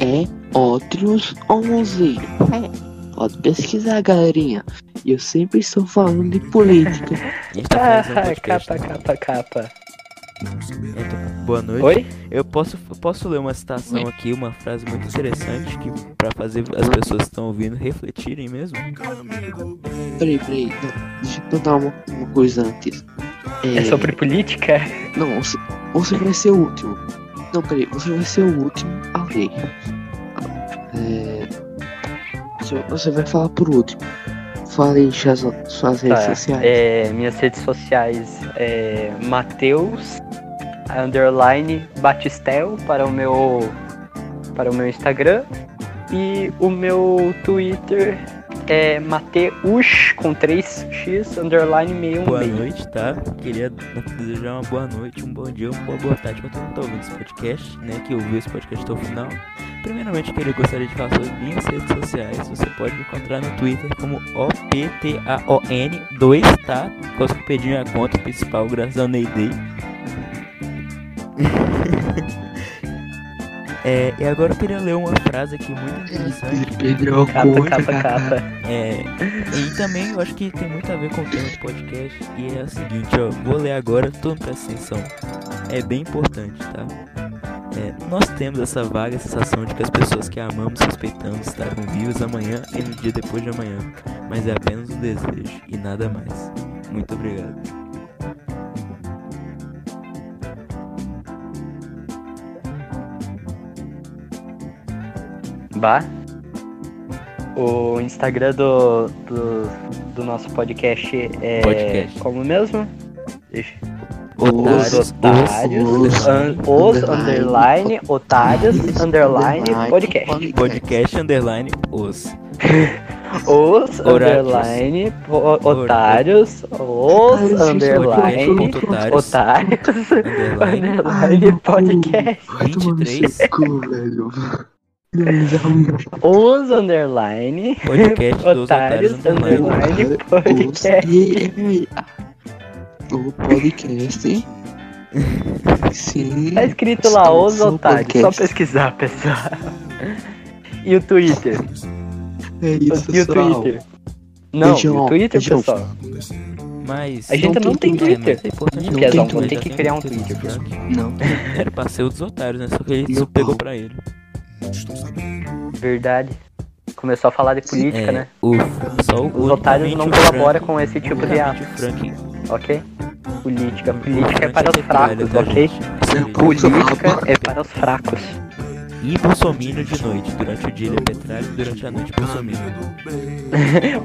é Otrius11. É, pode pesquisar, galerinha. E eu sempre estou falando de política. Tá Ah, podcast, capa, capa, capa. Então, boa noite. Oi? Eu posso, posso ler uma citação aqui, uma frase muito interessante que para fazer as pessoas que estão ouvindo refletirem mesmo. Peraí, peraí. Não, deixa eu contar uma, uma coisa antes. É sobre política? Não, você, você vai ser o último. Não, peraí, você vai ser o último a ler. É, você- você vai falar por último. Fale suas, suas redes Tá, sociais. é, minhas redes sociais é Mateus underline Batistel para o meu para o meu Instagram e o meu Twitter é Mateus com 3x underline 616. Boa noite, tá? Queria desejar uma boa noite, um bom dia, uma boa, boa tarde pra todo mundo que tá ouvindo esse podcast, né? Que ouviu esse podcast até o final. Primeiramente, queria gostaria de falar sobre minhas redes sociais. Você pode me encontrar no Twitter como OPTAON2, tá? Quase que eu perdi minha conta principal, graças ao Neyday. É, e agora eu queria ler uma frase aqui muito interessante. Pedro Capa, conta, capa, capa. É, e também eu acho que tem muito a ver com o tema do podcast. E é o seguinte, ó, vou ler agora, todo mundo presta atenção. É bem importante, tá? É, nós temos essa vaga sensação de que as pessoas que amamos e respeitamos estarão vivas amanhã e no dia depois de amanhã. Mas é apenas um desejo e nada mais. Muito obrigado. Bah. O Instagram do, do, do nosso podcast é. Podcast. Como mesmo? Deixa. Os otários, os, os underline, otários, underline, podcast. Podcast underline os. Os underline, otários, os underline, Otários. Underline. podcast. Vai tomar no 23. seu cu, velho. Os underline, Podcast otários, underline, podcast. E- O podcast. Sim. Tá escrito lá, os otários. Só pesquisar, pessoal. E o Twitter? É isso, e o pessoal. Twitter? Não, e Beijão, o Twitter, beijão. pessoal. Mas. A gente não, tem Twitter. Twitter. É, mas é importante Não tem Twitter. que criar um Twitter. pessoal. Não. Era pra ser dos otários, né? Só que ele só pegou pra ele. Verdade. Começou a falar de política, É, né? o, só o, Os otários não colaboram com esse tipo de ato, Frank- ok? Política. Política é para os trabalho, fracos, ok? gente? Política é para os fracos. E Bolsominion de noite. Durante o dia ele é Petralha, durante a noite Bolsominion.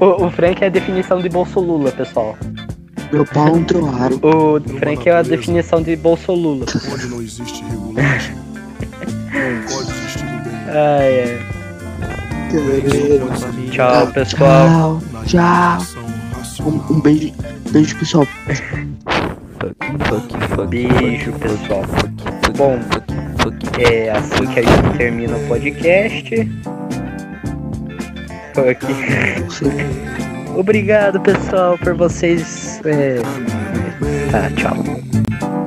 o, o Frank é a definição de Bolsolula, pessoal. Meu pau é um troaro. O Frank é a definição de Bolsolula. Onde não existe regulagem, não pode existir. Ai, ai. Guerreiro. Tchau, pessoal. Tchau. Tchau. Um, um beijo. Beijo, pessoal. Beijo, pessoal. Bom. É assim que a gente termina o podcast. Obrigado, pessoal, por vocês. É... Tá, tchau.